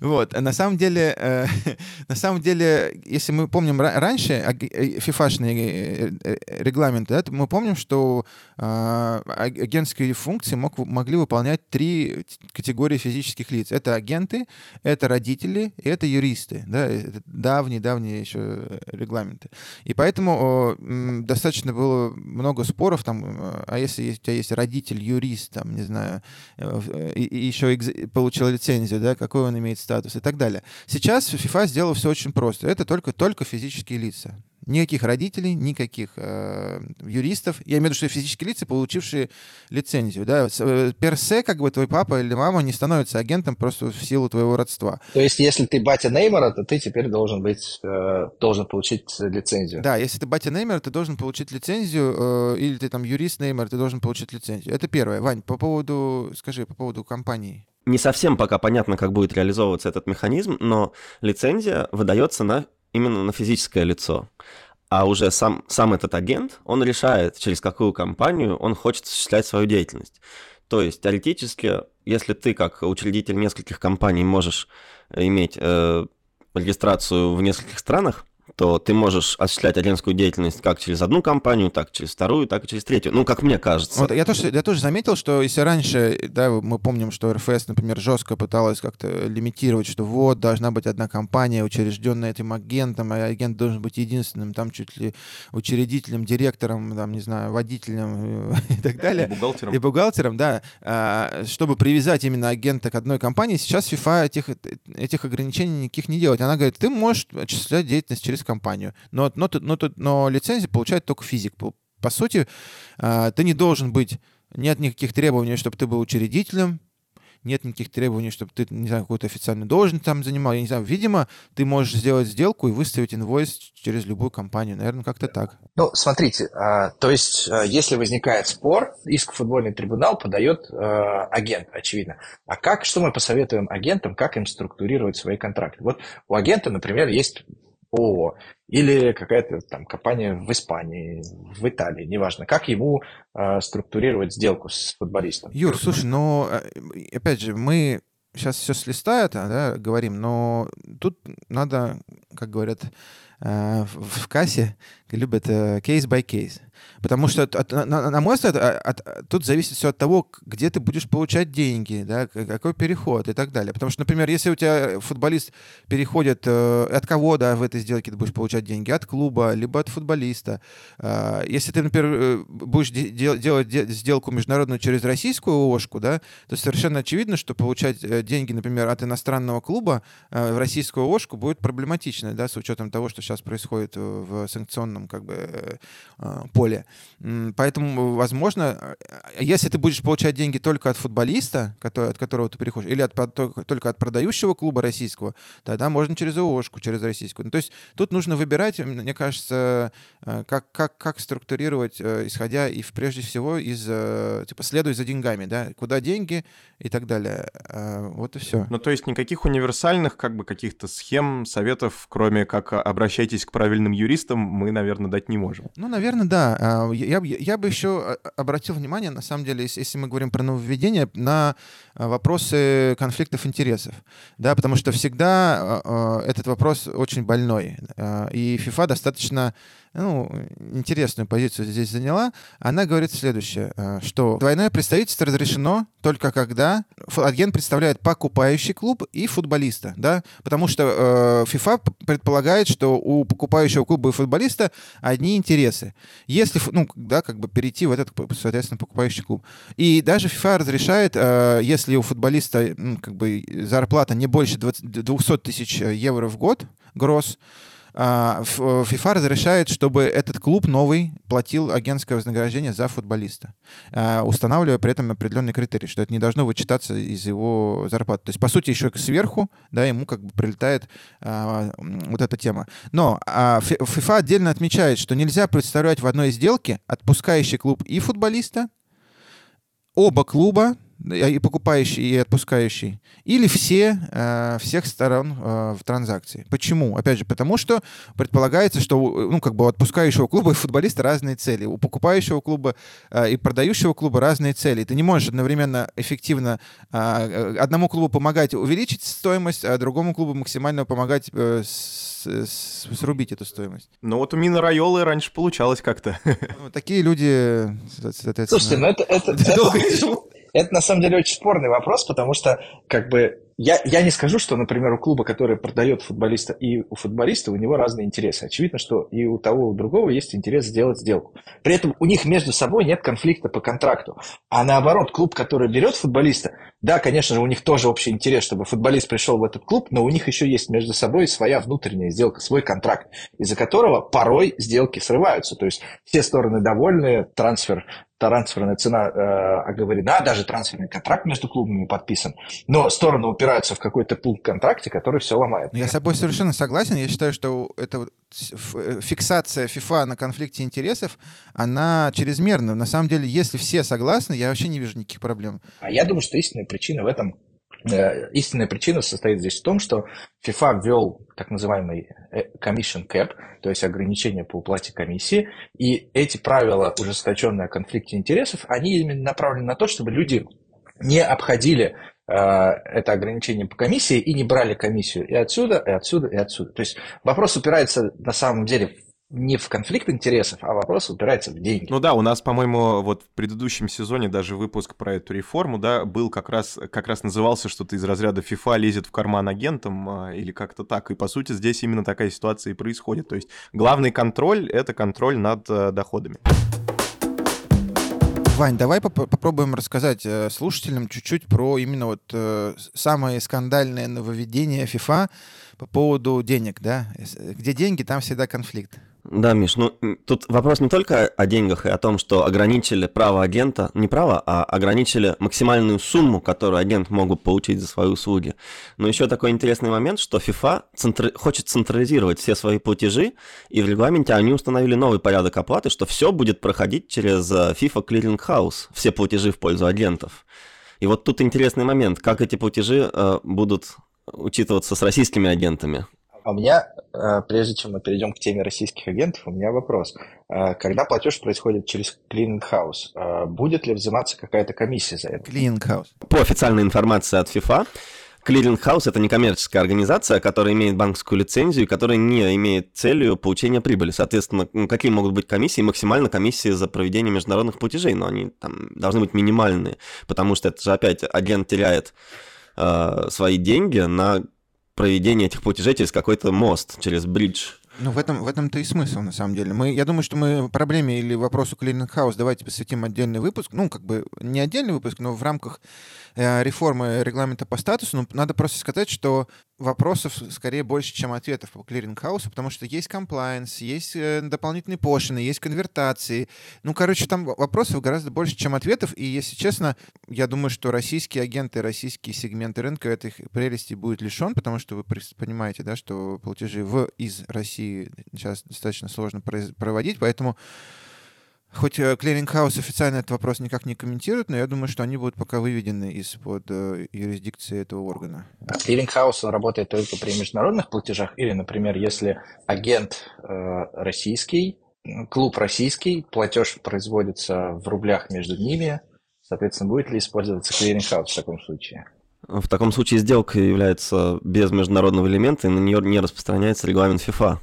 Вот, на самом деле, э, на самом деле, если мы помним раньше э, фифашные регламенты, да, мы помним, что э, агентские функции мог, могли выполнять три категории физических лиц. Это агенты, это родители и это юристы. Да, давние-давние еще регламенты. И поэтому э, достаточно было много споров там, а если если у тебя есть родитель, юрист, там, не знаю, э, и, и еще получил лицензию, да, какой он имеет статус и так далее. Сейчас FIFA сделала все очень просто. Это только, только физические лица. Никаких родителей, никаких э, юристов. Я имею в виду, что физические лица, получившие лицензию. Да? Э, персе, как бы твой папа или мама не становится агентом просто в силу твоего родства. То есть, если ты батя Неймара, то ты теперь должен быть, э, должен получить лицензию. Да, если ты батя Неймара, ты должен получить лицензию, э, или ты там юрист Неймара, ты должен получить лицензию. Это первое. Вань, по поводу, скажи, по поводу компании. Не совсем пока понятно, как будет реализовываться этот механизм, но лицензия выдается на именно на физическое лицо. А уже сам, сам этот агент, он решает, через какую компанию он хочет осуществлять свою деятельность. То есть теоретически, если ты как учредитель нескольких компаний можешь иметь э, регистрацию в нескольких странах, то ты можешь осуществлять агентскую деятельность как через одну компанию, так через вторую, так и через третью. Ну, как мне кажется. Вот, я, тоже, я тоже заметил, что если раньше, да, мы помним, что РФС, например, жестко пыталась как-то лимитировать, что вот, должна быть одна компания, учрежденная этим агентом, а агент должен быть единственным, там чуть ли учредителем, директором, там, не знаю, водителем и так далее. И бухгалтером. И бухгалтером, да. А, чтобы привязать именно агента к одной компании, сейчас FIFA этих, этих ограничений никаких не делает. Она говорит, ты можешь осуществлять деятельность через компанию. Но, но, но, но лицензию получает только физик. По, сути, а, ты не должен быть, нет никаких требований, чтобы ты был учредителем, нет никаких требований, чтобы ты, не знаю, какую-то официальную должность там занимал. Я не знаю, видимо, ты можешь сделать сделку и выставить инвойс через любую компанию. Наверное, как-то так. Ну, смотрите, а, то есть, а, если возникает спор, иск в футбольный трибунал подает агент, очевидно. А как, что мы посоветуем агентам, как им структурировать свои контракты? Вот у агента, например, есть ООО или какая-то там компания в Испании, в Италии, неважно, как ему э, структурировать сделку с футболистом. Юр, слушай, ну, опять же, мы сейчас все с листа это, да, говорим, но тут надо, как говорят э, в кассе, любят кейс by кейс. Потому что, от, на, на мой взгляд, от, от, тут зависит все от того, где ты будешь получать деньги, да, какой переход и так далее. Потому что, например, если у тебя футболист переходит, э, от кого, да, в этой сделке ты будешь получать деньги? От клуба, либо от футболиста. Э, если ты, например, э, будешь де- делать де- сделку международную через российскую ООшку, да, то совершенно очевидно, что получать э, деньги, например, от иностранного клуба э, в российскую ООшку будет проблематично, да, с учетом того, что сейчас происходит в санкционном как бы э, э, поле. Поэтому, возможно, э, если ты будешь получать деньги только от футболиста, который, от которого ты переходишь, или от, только от продающего клуба российского, тогда можно через ООшку, через российскую. Ну, то есть тут нужно выбирать, мне кажется, как, как, как структурировать, исходя и прежде всего из, типа, следуй за деньгами, да, куда деньги и так далее. Вот и все. Ну, то есть никаких универсальных, как бы, каких-то схем, советов, кроме как обращайтесь к правильным юристам, мы, наверное, дать не можем. Ну, наверное, да. А, я, я бы еще а, обратил внимание, на самом деле, если мы говорим про нововведение, на а, вопросы конфликтов интересов. Да, потому что всегда этот вопрос очень больной. И FIFA достаточно ну, интересную позицию здесь заняла. Она говорит следующее, э, что двойное представительство разрешено только когда агент представляет покупающий клуб и футболиста, да, потому что э, FIFA предполагает, что у покупающего клуба и футболиста одни интересы. Если, ну, да, как бы перейти в этот, соответственно, покупающий клуб. И даже FIFA разрешает, э, если у футболиста, ну, как бы зарплата не больше 20, 200 тысяч евро в год, гроз, FIFA разрешает, чтобы этот клуб новый платил агентское вознаграждение за футболиста, устанавливая при этом определенные критерии, что это не должно вычитаться из его зарплаты. То есть, по сути, еще сверху, да, ему как бы прилетает вот эта тема. Но FIFA отдельно отмечает, что нельзя представлять в одной сделке отпускающий клуб и футболиста, оба клуба, и покупающий, и отпускающий, или все, э, всех сторон э, в транзакции. Почему? Опять же, потому что предполагается, что ну, как бы у отпускающего клуба и футболиста разные цели, у покупающего клуба э, и продающего клуба разные цели. Ты не можешь одновременно эффективно э, одному клубу помогать увеличить стоимость, а другому клубу максимально помогать э, с, с, срубить эту стоимость. Ну вот у Мина Райолы раньше получалось как-то. Ну, такие люди, соответственно... Слушайте, ну это... это, это... Это на самом деле очень спорный вопрос, потому что как бы я, я не скажу, что, например, у клуба, который продает футболиста, и у футболиста у него разные интересы. Очевидно, что и у того, и у другого есть интерес сделать сделку. При этом у них между собой нет конфликта по контракту. А наоборот, клуб, который берет футболиста, да, конечно же, у них тоже общий интерес, чтобы футболист пришел в этот клуб, но у них еще есть между собой своя внутренняя сделка, свой контракт, из-за которого порой сделки срываются. То есть все стороны довольны, трансфер трансферная цена э, оговорена, даже трансферный контракт между клубами подписан, но стороны упираются в какой-то пункт контракте, который все ломает. Я с тобой совершенно согласен. Я считаю, что это э, фиксация FIFA на конфликте интересов, она чрезмерна. На самом деле, если все согласны, я вообще не вижу никаких проблем. А я думаю, что истинная причина в этом истинная причина состоит здесь в том, что FIFA ввел так называемый э, commission cap, то есть ограничение по уплате комиссии, и эти правила, ужесточенные о конфликте интересов, они именно направлены на то, чтобы люди не обходили э, это ограничение по комиссии и не брали комиссию и отсюда, и отсюда, и отсюда. То есть вопрос упирается на самом деле не в конфликт интересов, а вопрос упирается в деньги. Ну да, у нас, по-моему, вот в предыдущем сезоне даже выпуск про эту реформу, да, был как раз, как раз назывался что-то из разряда FIFA лезет в карман агентам а, или как-то так. И, по сути, здесь именно такая ситуация и происходит. То есть главный контроль — это контроль над а, доходами. Вань, давай поп попробуем рассказать э, слушателям чуть-чуть про именно вот э, самое скандальное нововведение FIFA по поводу денег, да? Где деньги, там всегда конфликт. Да, Миш, ну тут вопрос не только о деньгах и о том, что ограничили право агента, не право, а ограничили максимальную сумму, которую агент мог получить за свои услуги. Но еще такой интересный момент, что FIFA центр... хочет централизировать все свои платежи, и в регламенте они установили новый порядок оплаты, что все будет проходить через э, FIFA Clearing House, все платежи в пользу агентов. И вот тут интересный момент, как эти платежи э, будут учитываться с российскими агентами. А у меня, э, прежде чем мы перейдем к теме российских агентов, у меня вопрос. Э, когда платеж происходит через House, э, будет ли взиматься какая-то комиссия за это? House. По официальной информации от FIFA, House это некоммерческая организация, которая имеет банковскую лицензию, которая не имеет целью получения прибыли. Соответственно, какие могут быть комиссии? Максимально комиссии за проведение международных платежей, но они там должны быть минимальные, потому что это же опять агент теряет э, свои деньги на проведение этих платежей через какой-то мост, через бридж. Ну, в этом, в этом-то и смысл, на самом деле. Мы, я думаю, что мы проблеме или вопросу House давайте посвятим отдельный выпуск. Ну, как бы не отдельный выпуск, но в рамках реформы регламента по статусу, но надо просто сказать, что вопросов скорее больше, чем ответов по клиринг-хаусу, потому что есть комплайенс, есть э, дополнительные пошлины, есть конвертации. Ну, короче, там вопросов гораздо больше, чем ответов, и, если честно, я думаю, что российские агенты, российские сегменты рынка этой прелести будет лишен, потому что вы понимаете, да, что платежи в, из России сейчас достаточно сложно проводить, поэтому хоть Clearing House официально этот вопрос никак не комментирует, но я думаю, что они будут пока выведены из-под э, юрисдикции этого органа. Clearing House работает только при международных платежах или, например, если агент э, российский, клуб российский, платеж производится в рублях между ними, соответственно, будет ли использоваться Clearing House в таком случае? В таком случае сделка является без международного элемента, и на нее не распространяется регламент FIFA.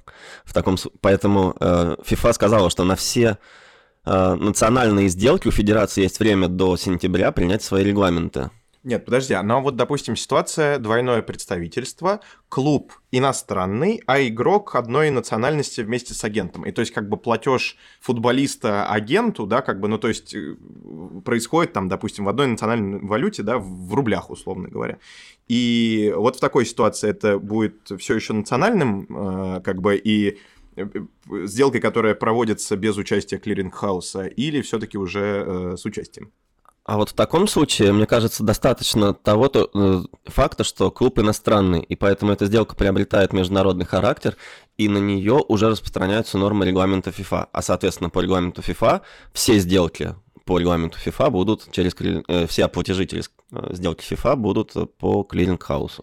В таком, поэтому э, FIFA сказала, что на все Э, национальные сделки у Федерации есть время до сентября принять свои регламенты. Нет, подожди, а ну вот, допустим, ситуация двойное представительство, клуб иностранный, а игрок одной национальности вместе с агентом. И то есть как бы платеж футболиста агенту, да, как бы, ну то есть э, происходит там, допустим, в одной национальной валюте, да, в рублях, условно говоря. И вот в такой ситуации это будет все еще национальным, э, как бы, и э, сделкой, которая проводится без участия Clearing House а, или все-таки уже с участием? А вот в таком случае, мне кажется, достаточно того то, э, факта, что клуб иностранный, и поэтому эта сделка приобретает международный характер, и на нее уже распространяются нормы регламента FIFA. А, соответственно, по регламенту FIFA все сделки по регламенту FIFA будут через... Э, все платежи через э, сделки FIFA будут по клиринг-хаусу.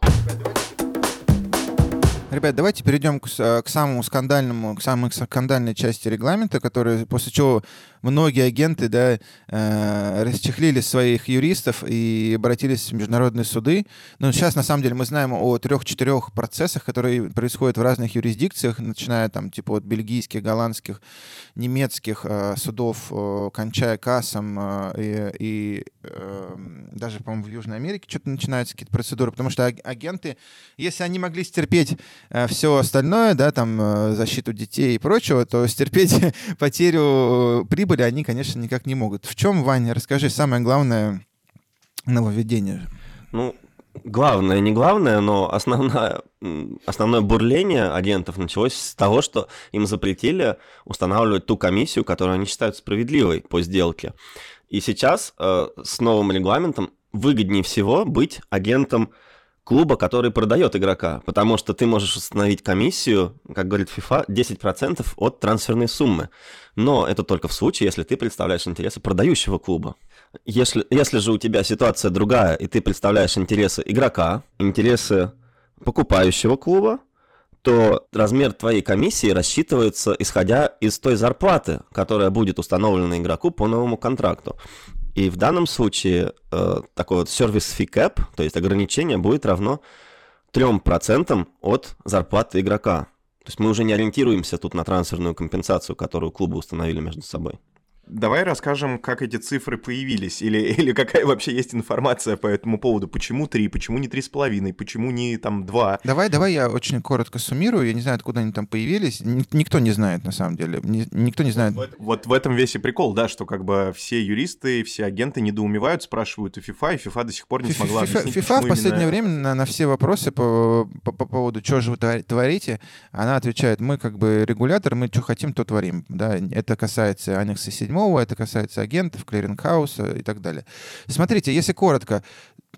Ребят, давайте перейдем к, к самому скандальному, к самой скандальной части регламента, который, после чего многие агенты да, э, расчехлили своих юристов и обратились в международные суды. Но сейчас, на самом деле, мы знаем о трех-четырех процессах, которые происходят в разных юрисдикциях, начиная там типа от бельгийских, голландских, немецких э, судов, э, кончая кассом э, и, э, даже, по-моему, в Южной Америке что-то начинаются какие-то процедуры, потому что агенты, если они могли стерпеть э, все остальное, да, там э, защиту детей и прочего, то стерпеть потерю прибыли прибыли они, конечно, никак не могут. В чем, Ваня, расскажи самое главное нововведение? Ну, главное, не главное, но основное, основное бурление агентов началось с того, что им запретили устанавливать ту комиссию, которую они считают справедливой по сделке. И сейчас э, с новым регламентом выгоднее всего быть агентом клуба, который продает игрока, потому что ты можешь установить комиссию, как говорит FIFA, 10% от трансферной суммы. Но это только в случае, если ты представляешь интересы продающего клуба. Если, если же у тебя ситуация другая, и ты представляешь интересы игрока, интересы покупающего клуба, то размер твоей комиссии рассчитывается исходя из той зарплаты, которая будет установлена игроку по новому контракту. И в данном случае э, такой вот service fee cap, то есть ограничение, будет равно 3% от зарплаты игрока. То есть мы уже не ориентируемся тут на трансферную компенсацию, которую клубы установили между собой. Давай расскажем, как эти цифры появились, или, или какая вообще есть информация по этому поводу. Почему три, почему не три с половиной, почему не там два? Давай, давай я очень коротко суммирую. Я не знаю, откуда они там появились. Никто не знает, на самом деле. Никто не знает. Вот, вот в этом весь и прикол, да, что как бы все юристы, все агенты недоумевают, спрашивают у FIFA, и FIFA до сих пор не смогла FIFA, объяснить, FIFA в последнее именно... время на, на все вопросы по, по, по поводу, что же вы творите, она отвечает, мы как бы регулятор, мы что хотим, то творим. Да? Это касается annex а 7 это касается агентов, clearing house а и так далее. Смотрите, если коротко,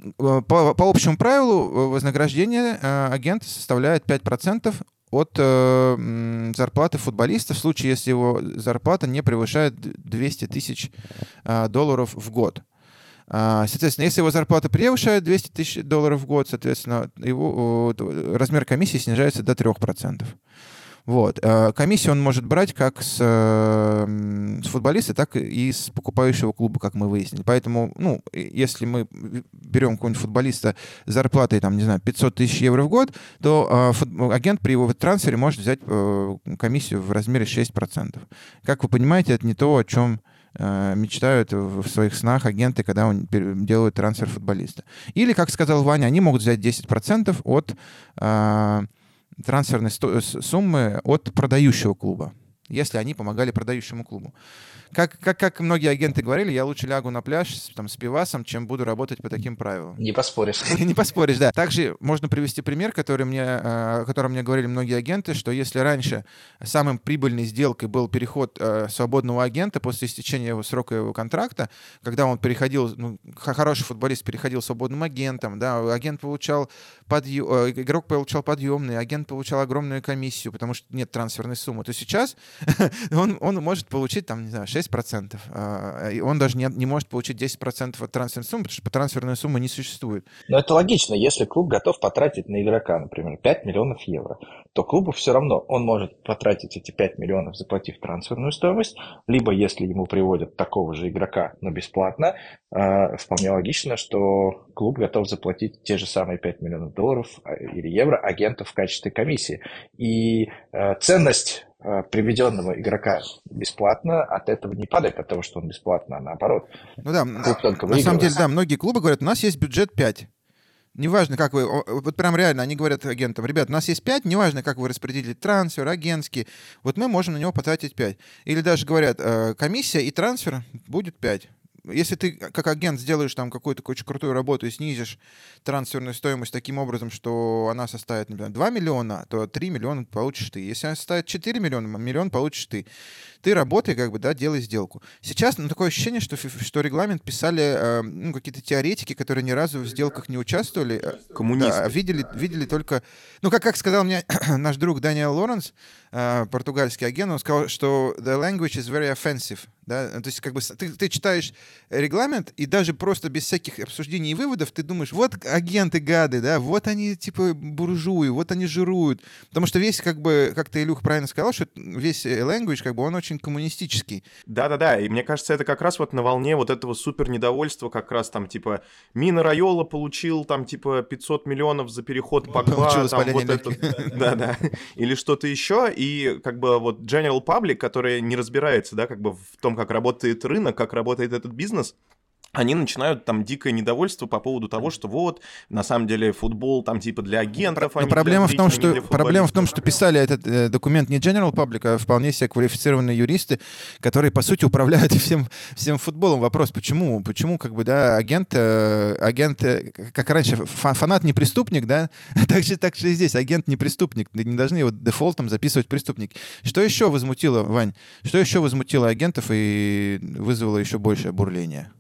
э, по, по общему правилу э, вознаграждение э, агента составляет 5% от э, зарплаты футболиста в случае, если его зарплата не превышает 200 тысяч э, долларов в год. Э, соответственно, если его зарплата превышает 200 тысяч долларов в год, соответственно, его э, размер комиссии снижается до 3%. Вот. Э, комиссию он может брать как с, с футболиста, так и с покупающего клуба, как мы выяснили. Поэтому, ну, если мы берем какого-нибудь футболиста с зарплатой, там, не знаю, 500 тысяч евро в год, то э, агент при его трансфере может взять э, комиссию в размере 6%. Как вы понимаете, это не то, о чем мечтают в своих снах агенты, когда он делают трансфер футболиста. Или, как сказал Ваня, они могут взять 10% от трансферной суммы от продающего клуба, если они помогали продающему клубу. Как, как, как многие агенты говорили, я лучше лягу на пляж там, с пивасом, чем буду работать по таким правилам. Не поспоришь. Не поспоришь, да. Также можно привести пример, который мне, э, о котором мне говорили многие агенты, что если раньше самым прибыльной сделкой был переход э, свободного агента после истечения его срока его контракта, когда он переходил, ну, хороший футболист переходил свободным агентом, да, агент получал подъем, э, игрок получал подъемный, агент получал огромную комиссию, потому что нет трансферной суммы, то сейчас он, он может получить, там, не знаю, 6%. А, и он даже не, не может получить 10% от трансферной суммы, потому что по трансферной суммы не существует. Но это логично. Если клуб готов потратить на игрока, например, 5 миллионов евро, то клубу все равно он может потратить эти 5 миллионов, заплатив трансферную стоимость, либо если ему приводят такого же игрока, но бесплатно, а, вполне логично, что клуб готов заплатить те же самые 5 миллионов долларов а, или евро агентов в качестве комиссии. И ценность э, приведенного игрока бесплатно от этого не падает, от того, что он бесплатно, а наоборот. Ну да, на самом деле, да, многие клубы говорят, у нас есть бюджет 5. Неважно, как вы... Вот прям реально, они говорят агентам, ребят, у нас есть 5, неважно, как вы распределили трансфер, агентский, вот мы можем на него потратить 5. Или даже говорят, э, комиссия и трансфер будет 5 если ты как агент сделаешь там какую-то очень крутую работу и снизишь трансферную стоимость таким образом, что она составит, например, 2 миллиона, то 3 миллиона получишь ты. Если она составит 4 миллиона, миллион получишь ты. Ты работай, как бы, да, делай сделку. Сейчас ну, такое ощущение, что, что регламент писали э, ну, какие-то теоретики, которые ни разу в сделках не участвовали. Э, Коммунисты. Да, видели, видели только... Ну, как, как сказал мне наш друг Даниэл Лоренс, э, португальский агент, он сказал, что the language is very offensive. Да? То есть, как бы, ты, ты читаешь регламент, и даже просто без всяких обсуждений и выводов ты думаешь, вот агенты гады, да, вот они, типа, буржуи, вот они жируют. Потому что весь, как бы, как ты, Илюх, правильно сказал, что весь language, как бы, он очень коммунистический. Да-да-да, и мне кажется, это как раз вот на волне вот этого супер недовольства, как раз там, типа, Мина Райола получил, там, типа, 500 миллионов за переход Погба, там, вот это... Да-да, или что-то еще, и, как бы, вот General Public, который не разбирается, да, как бы в том, как работает рынок, как работает этот бизнес, они начинают там дикое недовольство по поводу того, что вот, на самом деле, футбол там типа для агентов, а Но проблема в том, что проблема в том, что писали этот э, документ не General Public, а вполне себе квалифицированные юристы, которые по сути управляют всем всем футболом. Вопрос, почему, почему как бы да агент э, агент э, как раньше фанат не преступник, да, так же так же и здесь агент не преступник, не должны его дефолтом записывать преступник. Что еще возмутило Вань? Что еще возмутило агентов и вызвало еще большее бурление?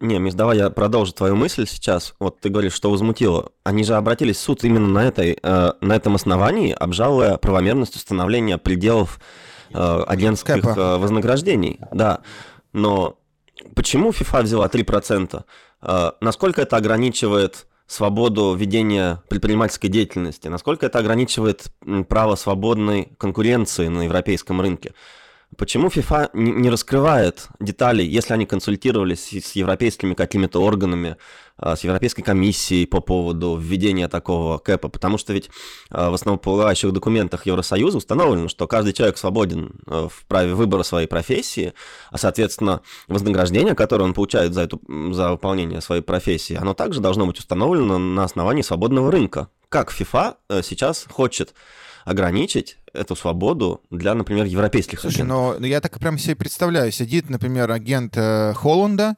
Не, Миш, давай я продолжу твою мысль сейчас. Вот ты говоришь, что возмутило. Они же обратились в суд именно на, этой, э, на этом основании, обжалуя правомерность установления пределов э, агентских э, вознаграждений. Да. Но почему FIFA взяла 3%? Э, насколько это ограничивает свободу ведения предпринимательской деятельности? Насколько это ограничивает право свободной конкуренции на европейском рынке? Почему FIFA не раскрывает деталей, если они консультировались с европейскими какими-то органами, а, с Европейской комиссией по поводу введения такого кэпа? Потому что ведь а, в основополагающих документах Евросоюза установлено, что каждый человек свободен а, в праве выбора своей профессии, а, соответственно, вознаграждение, которое он получает за, эту, за выполнение своей профессии, оно также должно быть установлено на основании свободного рынка. Как FIFA э, сейчас хочет ограничить эту свободу для, например, европейских Слушай, агентов. но ну, я так прям себе представляю, сидит, например, агент э, Холланда,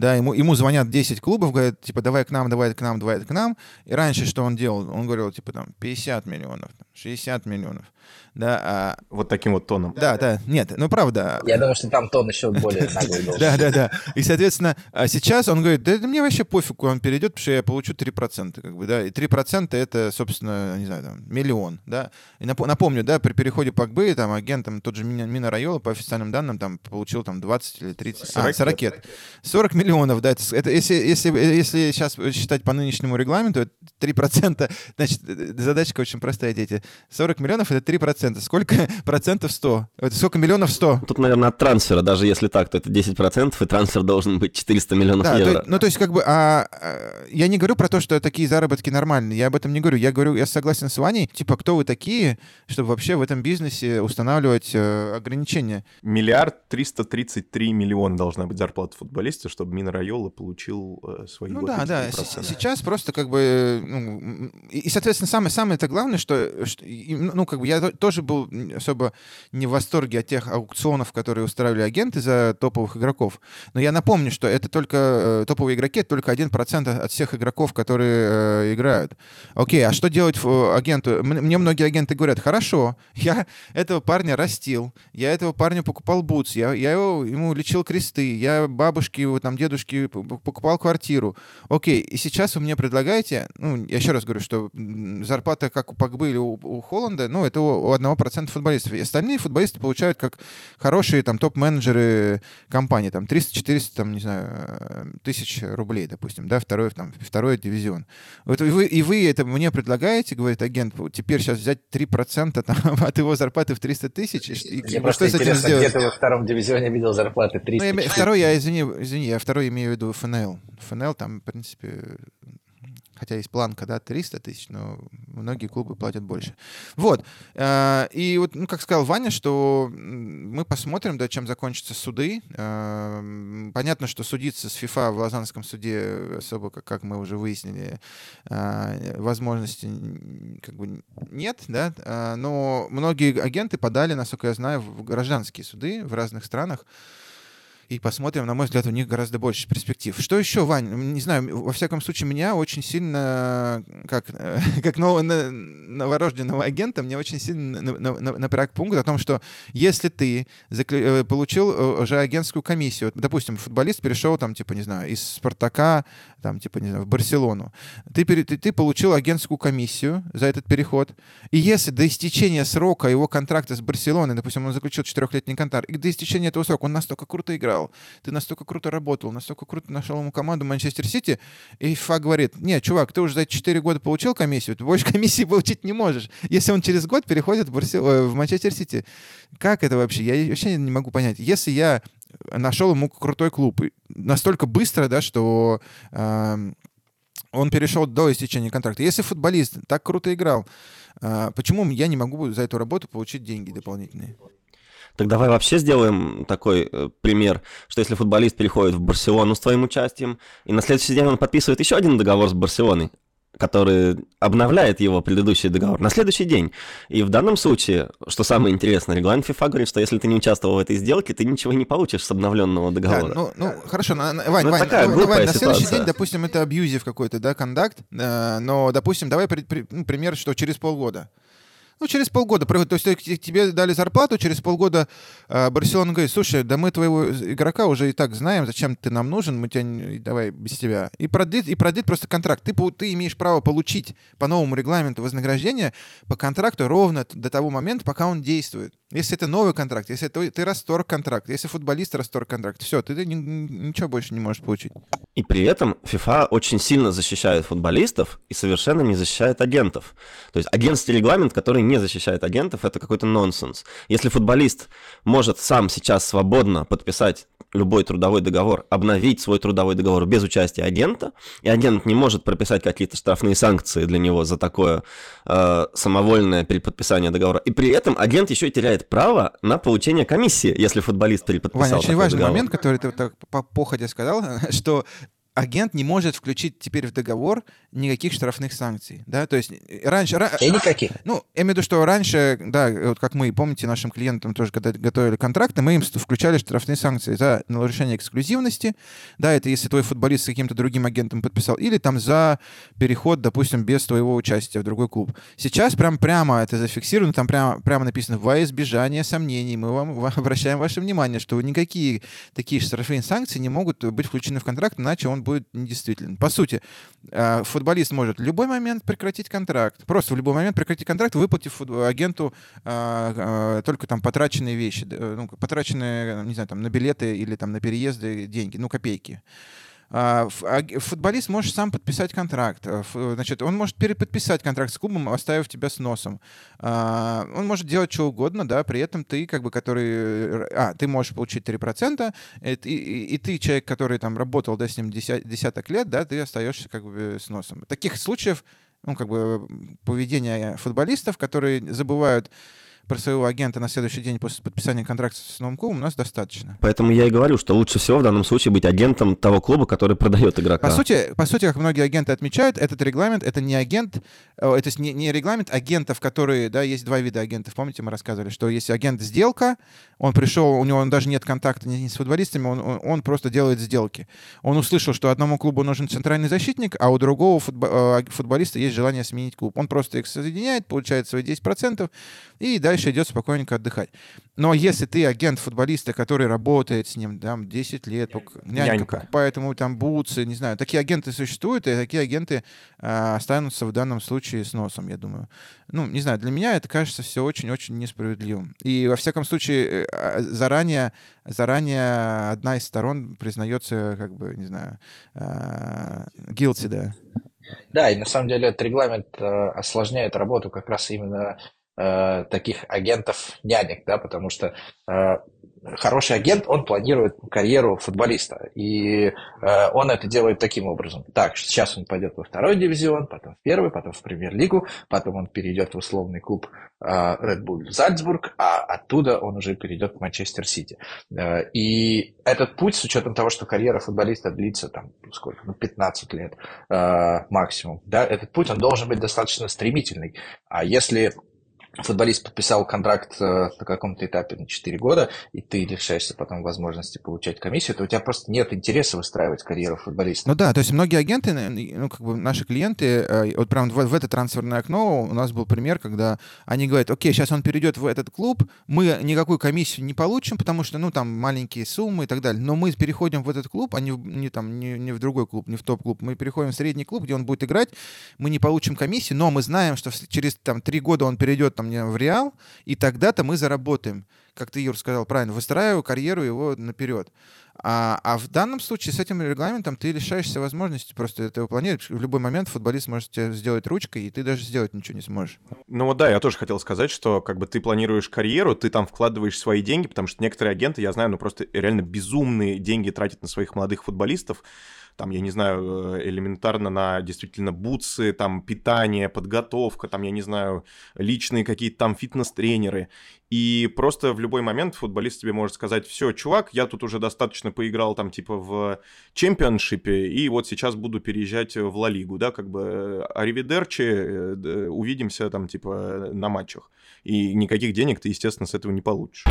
да, ему, ему звонят 10 клубов, говорят, типа, давай к нам, давай к нам, давай к нам. И раньше что он делал? Он говорил, типа, там, 50 миллионов, 60 миллионов да. А... Вот таким вот тоном. Да, да, нет, ну правда. Я думаю, что там тон еще более наглый. Да, да, да. И, соответственно, а сейчас он говорит, да мне вообще пофиг, куда он перейдет, потому что я получу 3%, как бы, да, и 3% это, собственно, не знаю, там, миллион, да. И напомню, да, при переходе Пакбы, там, агентом тот же Мина Райола, по официальным данным, там, получил, там, 20 или 30, 40 а, 40 лет. 40 миллионов, да, это, это если, если, если сейчас считать по нынешнему регламенту, 3%, значит, задачка очень простая, дети. 40 миллионов — это 3%. Сколько процентов 100? Это сколько миллионов 100? Тут, наверное, от трансфера, даже если так, то это 10%, и трансфер должен быть 400 миллионов да, евро. То, ну, то есть, как бы, а, а, я не говорю про то, что такие заработки нормальные, я об этом не говорю. Я говорю, я согласен с Ваней, типа, кто вы такие, чтобы вообще в этом бизнесе устанавливать э, ограничения? Миллиард 333 миллиона должна быть зарплата футболиста, чтобы Мина Райола получил э, свои Ну да, да, сейчас просто как бы, ну, и, соответственно, самое, самое это главное, что, что ну, как бы я тоже был особо не в восторге от тех аукционов, которые устраивали агенты за топовых игроков. Но я напомню, что это только э, топовые игроки, это только 1% от всех игроков, которые э, играют. Окей, а что делать агенту? Мне многие агенты говорят, хорошо, я этого парня растил, я этого парня покупал бутс, я, я его, ему лечил кресты, я бабушке, его, там, дедушке покупал квартиру. Окей, и сейчас вы мне предлагаете, ну, я еще раз говорю, что зарплата, как у Погбы или у, у Холланда, ну, это у, у 1% футболистов. И остальные футболисты получают как хорошие там топ-менеджеры компании, там 300-400, там, не знаю, э, тысяч рублей, допустим, да, второй, там, второй дивизион. Вот и вы, и вы это мне предлагаете, говорит агент, теперь сейчас взять 3% там, от его зарплаты в 300 тысяч, и, просто что с этим сделать? где ты во втором дивизионе видел зарплаты 300 ну, я, Второй, я, извини, извини, я второй имею в виду ФНЛ. ФНЛ там, в принципе, хотя есть планка, да, 300 тысяч, но многие клубы платят больше. Вот. Э, и вот, ну, как сказал Ваня, что мы посмотрим, да, чем закончатся суды. Э, понятно, что судиться с ФИФА в Лозаннском суде особо, как мы уже выяснили, э, возможности как бы нет, да, но многие агенты подали, насколько я знаю, в гражданские суды в разных странах и посмотрим. На мой взгляд, у них гораздо больше перспектив. Что еще, Вань? Не знаю, во всяком случае, меня очень сильно, как, как нового, новорожденного агента, мне очень сильно напряг пункт о том, что если ты э, получил э, уже агентскую комиссию, допустим, футболист перешел там, типа, не знаю, из Спартака, там, типа, не знаю, в Барселону, ты, ты, ты получил агентскую комиссию за этот переход, и если до истечения срока его контракта с Барселоной, допустим, он заключил четырехлетний контракт, и до истечения этого срока он настолько круто играл, играл, ты настолько круто работал, настолько круто нашел ему команду Манчестер Сити, и ФА говорит, нет, чувак, ты уже за 4 года получил комиссию, ты больше комиссии получить не можешь. Если он через год переходит в, Барсел... Э, в Манчестер Сити, как это вообще? Я вообще не могу понять. Если я нашел ему крутой клуб, настолько быстро, да, что э, он перешел до истечения контракта. Если футболист так круто играл, э, почему я не могу за эту работу получить деньги дополнительные? Так давай вообще сделаем такой э, пример, что если футболист переходит в Барселону с твоим участием, и на следующий день он подписывает еще один договор с Барселоной, который обновляет его предыдущий договор на следующий день. И в данном случае, что самое интересное, регламент FIFA говорит, что если ты не участвовал в этой сделке, ты ничего не получишь с обновленного договора. Да, ну, ну, хорошо, на, на, Вань, ну, Вань, такая ну, Вань, на следующий день, допустим, это абьюзив какой-то, да, контакт, э, но, допустим, давай при, при, ну, пример, что через полгода ну, через полгода. То есть тебе дали зарплату, через полгода э, Барселона говорит, слушай, да мы твоего игрока уже и так знаем, зачем ты нам нужен, мы тебя давай без тебя. И продлит, и продлит просто контракт. Ты, ты имеешь право получить по новому регламенту вознаграждение по контракту ровно до того момента, пока он действует. Если это новый контракт, если ты, ты расторг контракт, если футболист расторг контракт, все, ты, ты ничего больше не можешь получить. И при этом FIFA очень сильно защищает футболистов и совершенно не защищает агентов. То есть агентский регламент, который не защищает агентов, это какой-то нонсенс. Если футболист может сам сейчас свободно подписать любой трудовой договор, обновить свой трудовой договор без участия агента, и агент не может прописать какие-то штрафные санкции для него за такое э, самовольное переподписание договора. И при этом агент еще и теряет право на получение комиссии, если футболист переподписал Ваня, очень важный договор. момент, который ты так по походе сказал, что агент не может включить теперь в договор никаких штрафных санкций, да, то есть э, раньше... И никаких. Ну, я имею в виду, что раньше, да, вот как мы, помните, нашим клиентам тоже, когда готовили контракты, мы им включали штрафные санкции за нарушение эксклюзивности, да, это если твой футболист с каким-то другим агентом подписал, или там за переход, допустим, без твоего участия в другой клуб. Сейчас прям прямо это зафиксировано, там прямо, прямо написано «Во избежание сомнений мы вам обращаем ваше внимание, что никакие такие штрафные санкции не могут быть включены в контракт, иначе он будет недействителен». По сути, а, футболист может в любой момент прекратить контракт. Просто в любой момент прекратить контракт, выплатив агенту а, а, только там потраченные вещи, ну, потраченные, не знаю, там на билеты или там на переезды деньги, ну, копейки. Футболист может сам подписать контракт. Значит, он может переподписать контракт с клубом, оставив тебя с носом. Он может делать что угодно, да, при этом ты, как бы, который... А, ты можешь получить 3%, и, и, и ты, человек, который там работал, да, с ним десяток лет, да, ты остаешься как бы с носом. Таких случаев ну, как бы поведение футболистов, которые забывают про своего агента на следующий день после подписания контракта с новым клубом у нас достаточно. Поэтому я и говорю, что лучше всего в данном случае быть агентом того клуба, который продает игрока. По сути, по сути как многие агенты отмечают, этот регламент — это не агент, это не, не регламент агентов, которые, да, есть два вида агентов. Помните, мы рассказывали, что есть агент сделка, он пришел, у него даже нет контакта ни с футболистами, он, он, он просто делает сделки. Он услышал, что одному клубу нужен центральный защитник, а у другого футбо- э, футболиста есть желание сменить клуб. Он просто их соединяет, получает свои 10%, и дальше идет спокойненько отдыхать. Но если ты агент футболиста, который работает с ним там 10 лет, нянька, нянька. поэтому там бутсы, не знаю, такие агенты существуют, и такие агенты э, останутся в данном случае с носом, я думаю. Ну, не знаю, для меня это кажется все очень-очень несправедливым. И во всяком случае э, а, заранее, заранее одна из сторон признается, как бы, не знаю, э, guilty, да. Да, и на самом деле этот регламент э, осложняет работу как раз именно э, таких агентов нянек, да, потому что э, хороший агент, он планирует карьеру футболиста. И э, он это делает таким образом. Так, сейчас он пойдет во второй дивизион, потом в первый, потом в премьер-лигу, потом он перейдет в условный клуб э, Red Bull Зальцбург, а оттуда он уже перейдет в Манчестер Сити. Э, и этот путь, с учетом того, что карьера футболиста длится там сколько, ну, 15 лет э, максимум, да, этот путь, он должен быть достаточно стремительный. А если футболист подписал контракт э, на каком-то этапе на 4 года, и ты лишаешься потом возможности получать комиссию, то у тебя просто нет интереса выстраивать карьеру футболиста. Ну да, то есть многие агенты, ну как бы наши клиенты, э, вот прям в, в это трансферное окно у нас был пример, когда они говорят, окей, сейчас он перейдет в этот клуб, мы никакую комиссию не получим, потому что, ну там маленькие суммы и так далее, но мы переходим в этот клуб, а не, не там, не, не в другой клуб, не в топ-клуб, мы переходим в средний клуб, где он будет играть, мы не получим комиссию, но мы знаем, что через там три года он перейдет там в Реал, и тогда-то мы заработаем. Как ты, Юр, сказал правильно, выстраиваю карьеру его наперед. А, а в данном случае с этим регламентом ты лишаешься возможности просто этого планировать. В любой момент футболист может тебя сделать ручкой, и ты даже сделать ничего не сможешь. Ну вот да, я тоже хотел сказать, что как бы ты планируешь карьеру, ты там вкладываешь свои деньги, потому что некоторые агенты, я знаю, ну просто реально безумные деньги тратят на своих молодых футболистов там, я не знаю, э, элементарно на действительно бутсы, там, питание, подготовка, там, я не знаю, личные какие-то там фитнес-тренеры. И просто в любой момент футболист тебе может сказать, все, чувак, я тут уже достаточно поиграл там типа в чемпионшипе, и вот сейчас буду переезжать в Ла Лигу, да, как бы э, аривидерчи, э, увидимся там типа на матчах. И никаких денег ты, естественно, с этого не получишь.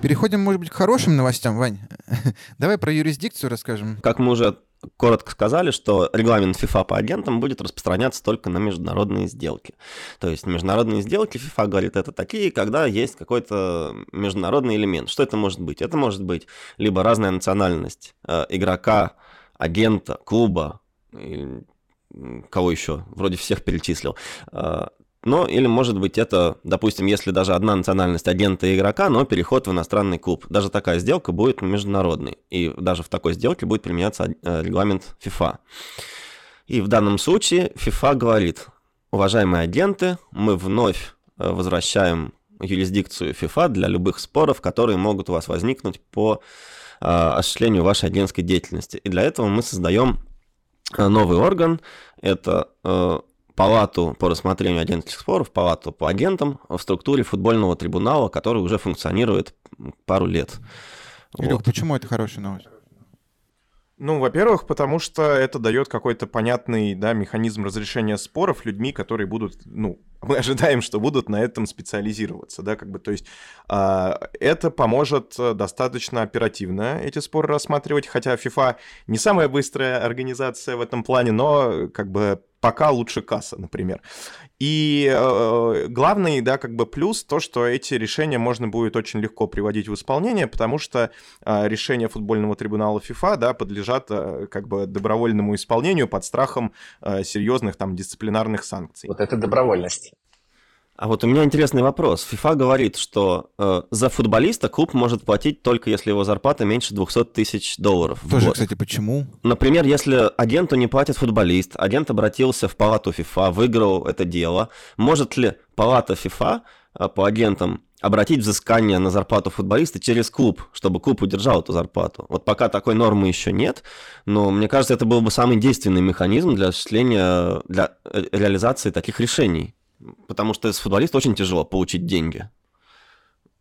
Переходим, может быть, к хорошим новостям, Вань. Давай про юрисдикцию расскажем. Как мы уже коротко сказали, что регламент FIFA по агентам будет распространяться только на международные сделки. То есть международные сделки FIFA говорит, это такие, когда есть какой-то международный элемент. Что это может быть? Это может быть либо разная национальность э, игрока, агента, клуба, кого еще, вроде всех перечислил, но или может быть это, допустим, если даже одна национальность агента и игрока, но переход в иностранный клуб. Даже такая сделка будет международной. И даже в такой сделке будет применяться э, регламент FIFA. И в данном случае FIFA говорит, уважаемые агенты, мы вновь э, возвращаем юрисдикцию FIFA для любых споров, которые могут у вас возникнуть по э, осуществлению вашей агентской деятельности. И для этого мы создаем новый орган. Это палату по рассмотрению агентских споров, палату по агентам в структуре футбольного трибунала, который уже функционирует пару лет. Илюх, вот. почему это хорошая новость? Ну, во-первых, потому что это дает какой-то понятный да, механизм разрешения споров людьми, которые будут, ну, мы ожидаем, что будут на этом специализироваться, да, как бы, то есть э, это поможет достаточно оперативно эти споры рассматривать, хотя FIFA не самая быстрая организация в этом плане, но как бы пока лучше касса, например. И э, главный, да, как бы плюс то, что эти решения можно будет очень легко приводить в исполнение, потому что э, решения футбольного трибунала FIFA, да, подлежат э, как бы добровольному исполнению под страхом э, серьезных там дисциплинарных санкций. Вот это добровольность. А вот у меня интересный вопрос. ФИФА говорит, что э, за футболиста клуб может платить только если его зарплата меньше 200 тысяч долларов. Тоже, год. кстати, почему? Например, если агенту не платит футболист, агент обратился в палату ФИФА, выиграл это дело, может ли палата ФИФА э, по агентам обратить взыскание на зарплату футболиста через клуб, чтобы клуб удержал эту зарплату. Вот пока такой нормы еще нет, но мне кажется, это был бы самый действенный механизм для осуществления, для э, реализации таких решений. Потому что с футболиста очень тяжело получить деньги.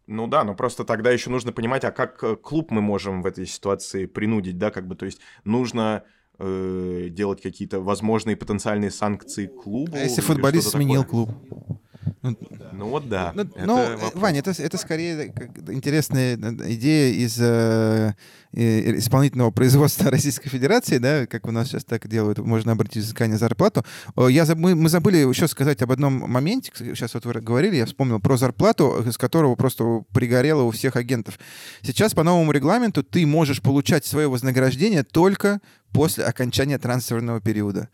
Ну да, но просто тогда еще нужно понимать, а как э, клуб мы можем в этой ситуации принудить, да, как бы, то есть нужно э, делать какие-то возможные потенциальные санкции клубу. А если футболист сменил такое? клуб? Ну, ну вот да. Ну, это ну Ваня, это, это скорее интересная идея из э, исполнительного производства Российской Федерации, да, как у нас сейчас так делают, можно обратить взыскание зарплату. Я, мы, мы забыли еще сказать об одном моменте, сейчас вот вы говорили, я вспомнил про зарплату, с которого просто пригорело у всех агентов. Сейчас по новому регламенту ты можешь получать свое вознаграждение только после окончания трансферного периода.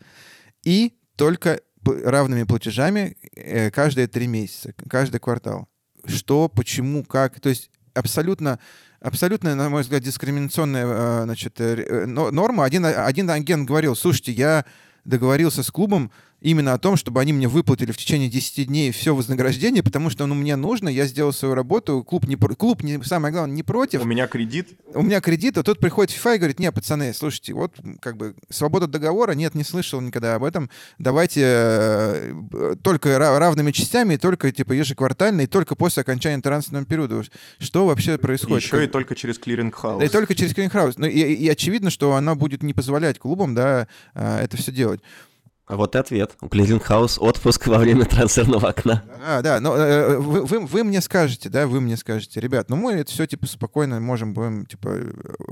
И только равными платежами э, каждые три месяца, каждый квартал. Что, почему, как. То есть абсолютно, абсолютно, на мой взгляд, дискриминационная э, значит, э, норма. Один, один агент говорил, слушайте, я договорился с клубом, именно о том, чтобы они мне выплатили в течение 10 дней все вознаграждение, потому что ну, мне нужно, я сделал свою работу, клуб не, клуб не, самое главное, не против. У меня кредит. У меня кредит, а тут приходит FIFA и говорит, не, пацаны, слушайте, вот как бы свобода договора, нет, не слышал никогда об этом, давайте э, только равными частями, только типа ежеквартально, и только после окончания транзитного периода. Что вообще происходит? Еще и только через clearing house. Да и только через clearing house. Ну, и, и очевидно, что она будет не позволять клубам, да, э, это все делать. А вот и ответ. У Clearing house отпуск во время трансферного окна. А, да, но э, вы, вы, вы мне скажете, да, вы мне скажете, ребят, ну мы это все типа спокойно можем, будем, типа,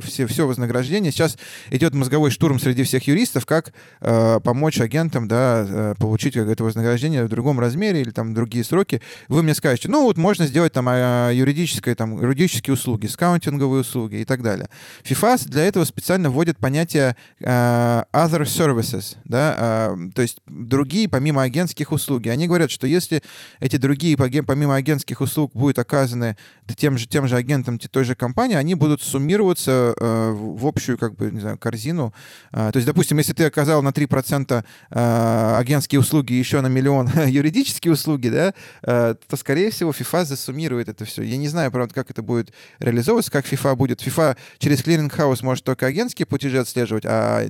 все, все вознаграждение. Сейчас идет мозговой штурм среди всех юристов, как э, помочь агентам, да, э, получить это вознаграждение в другом размере или там другие сроки. Вы мне скажете, ну вот можно сделать там э, юридическое, там, юридические услуги, скаунтинговые услуги и так далее. FIFA для этого специально вводит понятие э, other services, да, э, то есть другие, помимо агентских услуг. Они говорят, что если эти другие, помимо агентских услуг, будут оказаны тем же, тем же агентам той же компании, они будут суммироваться э, в общую, как бы, не знаю, корзину. Э, то есть, допустим, если ты оказал на 3% э, агентские услуги еще на миллион юридические услуги, да, э, то, скорее всего, FIFA засуммирует это все. Я не знаю, правда, как это будет реализовываться, как FIFA будет. FIFA через clearing house может только агентские платежи отслеживать, а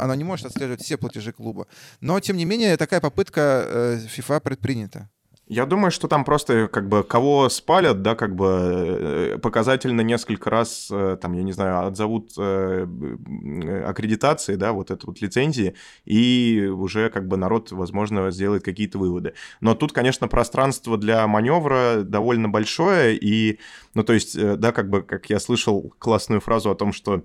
она не может отслеживать все платежи клуба. Но, тем не менее, такая попытка э, FIFA предпринята. Я думаю, что там просто как бы кого спалят, да, как бы э, показательно несколько раз, э, там, я не знаю, отзовут аккредитации, да, вот это вот лицензии, и уже как бы народ, возможно, сделает какие-то выводы. Но тут, конечно, пространство для маневра довольно большое, и, ну, то есть, да, как бы, как я слышал классную фразу о том, что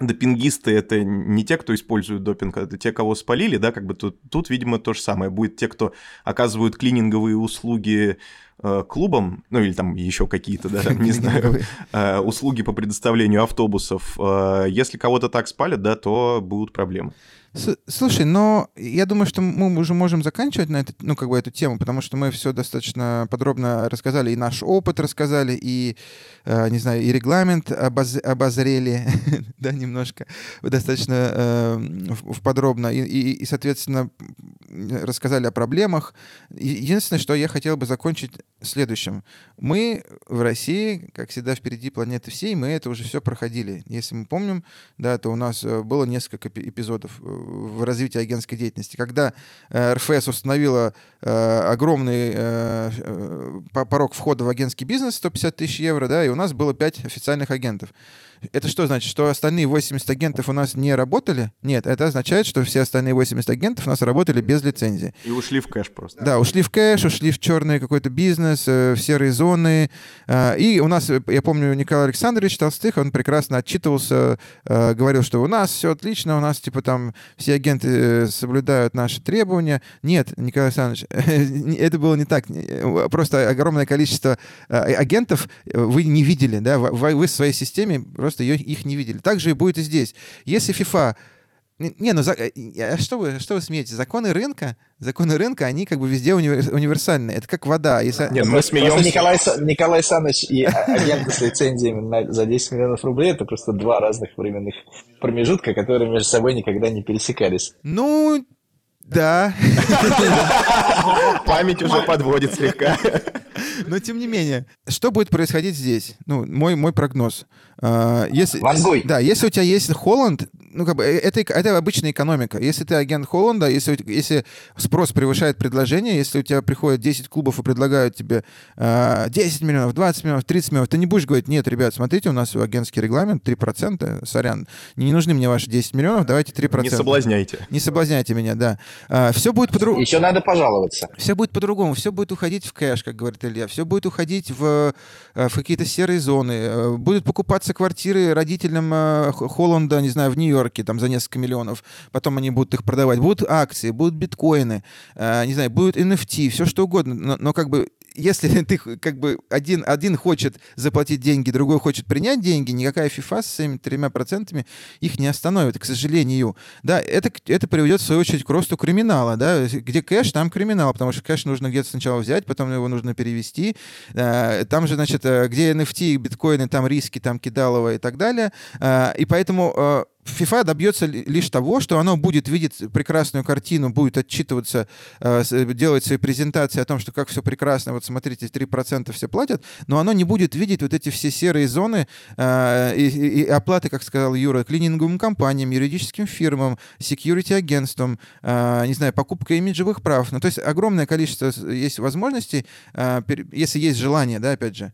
допингисты это не те, кто использует допинг, а это те, кого спалили, да, как бы тут, тут видимо, то же самое. Будет те, кто оказывают клининговые услуги э, клубам, ну или там еще какие-то, да, не знаю, э, услуги по предоставлению автобусов. Э, если кого-то так спалят, да, то будут проблемы. Слушай, но я думаю, что мы уже можем заканчивать на это, ну, как бы эту тему, потому что мы все достаточно подробно рассказали, и наш опыт рассказали, и, э, не знаю, и регламент обоз обозрели, да, немножко, достаточно э, в, подробно, и, и, и, соответственно, рассказали о проблемах. Единственное, что я хотел бы закончить следующим. Мы в России, как всегда, впереди планеты всей, мы это уже все проходили. Если мы помним, да, то у нас э, было несколько эпизодов э, в развитии агентской деятельности. Когда э, РФС установила э, огромный э, порог входа в агентский бизнес, 150 тысяч евро, да, и у нас было 5 официальных агентов. Это что значит, что остальные 80 агентов у нас не работали? Нет, это означает, что все остальные 80 агентов у нас работали без лицензии. И ушли в кэш просто. Да, ушли в кэш, ушли в черный какой-то бизнес, в серые зоны. И у нас, я помню, Николай Александрович Толстых, он прекрасно отчитывался, говорил, что у нас все отлично, у нас типа там все агенты э, соблюдают наши требования. Нет, Николай Александрович, это было не так. Просто огромное количество э, агентов вы не видели, да, вы в своей системе просто их не видели. Так же и будет и здесь. Если FIFA не, ну за... Э, а что вы, что вы смеете? Законы рынка, законы рынка, они как бы везде универ... универсальны. Это как вода. Если... Нет, мы смеемся. Николай, Николай Саныч и агенты с лицензиями на... за 10 миллионов рублей это просто два разных временных промежутка, которые между собой никогда не пересекались. Ну, да. Память уже подводит слегка. Но тем не менее, что будет происходить здесь? Ну, мой, мой прогноз. А, если, Вангуй. Да, если у тебя есть Холланд, ну, как бы, э, это, это обычная экономика. Если ты агент Холланда, если, если спрос превышает предложение, если у тебя приходят 10 клубов и предлагают тебе э, а, 10 миллионов, 20 миллионов, 30 миллионов, ты не будешь говорить, нет, ребят, смотрите, у нас агентский регламент 3%, сорян, не нужны мне ваши 10 миллионов, давайте 3%. Не соблазняйте. Не соблазняйте меня, да. А, все будет по-другому. Еще надо пожаловаться. Все будет по-другому, все будет уходить в кэш, как говорит Илья, все будет уходить в, э, в какие-то серые зоны, э, будут покупаться квартиры родителям э, Холланда, не знаю, в Нью-Йорке, там, за несколько миллионов, потом они будут их продавать, будут акции, будут биткоины, не знаю, будут NFT, все что угодно, но, но как бы если ты как бы один, один хочет заплатить деньги, другой хочет принять деньги, никакая FIFA с своими тремя процентами их не остановит, к сожалению. Да, это, это приведет, в свою очередь, к росту криминала, да, где кэш, там криминал, потому что кэш нужно где-то сначала взять, потом его нужно перевести. Э, там же, значит, э, где NFT, биткоины, там риски, там кидалово и так далее. Э, и поэтому FIFA добьется лишь того, что оно будет видеть прекрасную картину, будет отчитываться, э, делать свои презентации о том, что как все прекрасно, вот смотрите, 3% все платят, но оно не будет видеть вот эти все серые зоны э, и, оплаты, как сказал Юра, клининговым компаниям, юридическим фирмам, security агентствам, э, не знаю, покупка имиджевых прав. Ну, то есть огромное количество есть возможностей, если есть желание, да, опять же,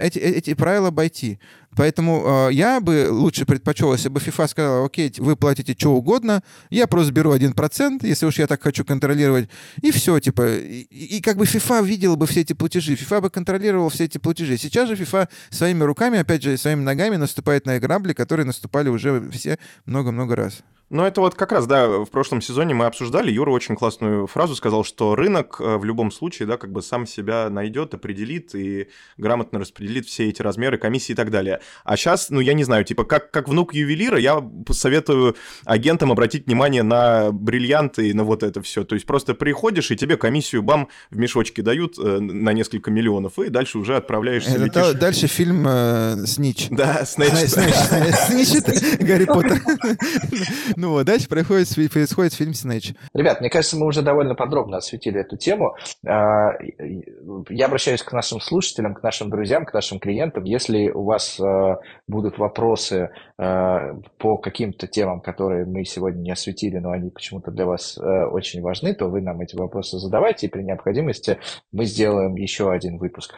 эти, эти правила обойти. Поэтому э, я бы лучше предпочел, если бы FIFA сказала, окей, вы платите что угодно, я просто беру 1%, если уж я так хочу контролировать, и все, типа, и, и как бы FIFA видела бы все эти платежи, FIFA бы контролировала все эти платежи. Сейчас же FIFA своими руками, опять же, своими ногами наступает на грабли, которые наступали уже все много-много раз. Ну, это вот как раз, да, в прошлом сезоне мы обсуждали, Юра очень классную фразу сказал, что рынок э, в любом случае, да, как бы сам себя найдет, определит и грамотно распределит все эти размеры комиссии и так далее. А сейчас, ну, я не знаю, типа, как, как внук ювелира, я советую агентам обратить внимание на бриллианты и на вот это все. То есть просто приходишь, и тебе комиссию, бам, в мешочке дают э, на несколько миллионов, и дальше уже отправляешься. Это летишь... дальше фильм э, «Снич». Да, «Снич». «Снич» — Гарри Поттер. Ну, а дальше происходит, происходит фильм «Снэч». Ребят, мне кажется, мы уже довольно подробно осветили эту тему. А, я обращаюсь к нашим слушателям, к нашим друзьям, к нашим клиентам. Если у вас а, будут вопросы а, по каким-то темам, которые мы сегодня не осветили, но они почему-то для вас очень важны, то вы нам эти вопросы задавайте, и при необходимости мы сделаем еще один выпуск.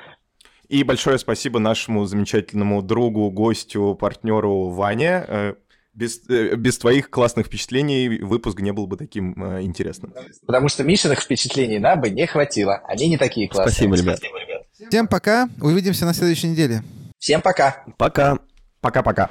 И большое спасибо нашему замечательному другу, гостю, партнеру Ване. Без, э, без твоих классных впечатлений выпуск не был бы таким э, интересным. Потому что Мишиных впечатлений нам бы не хватило. Они не такие классные. Спасибо, ребят. Спасибо, ребят. Всем пока. Увидимся на следующей неделе. Всем пока. Пока. Пока-пока.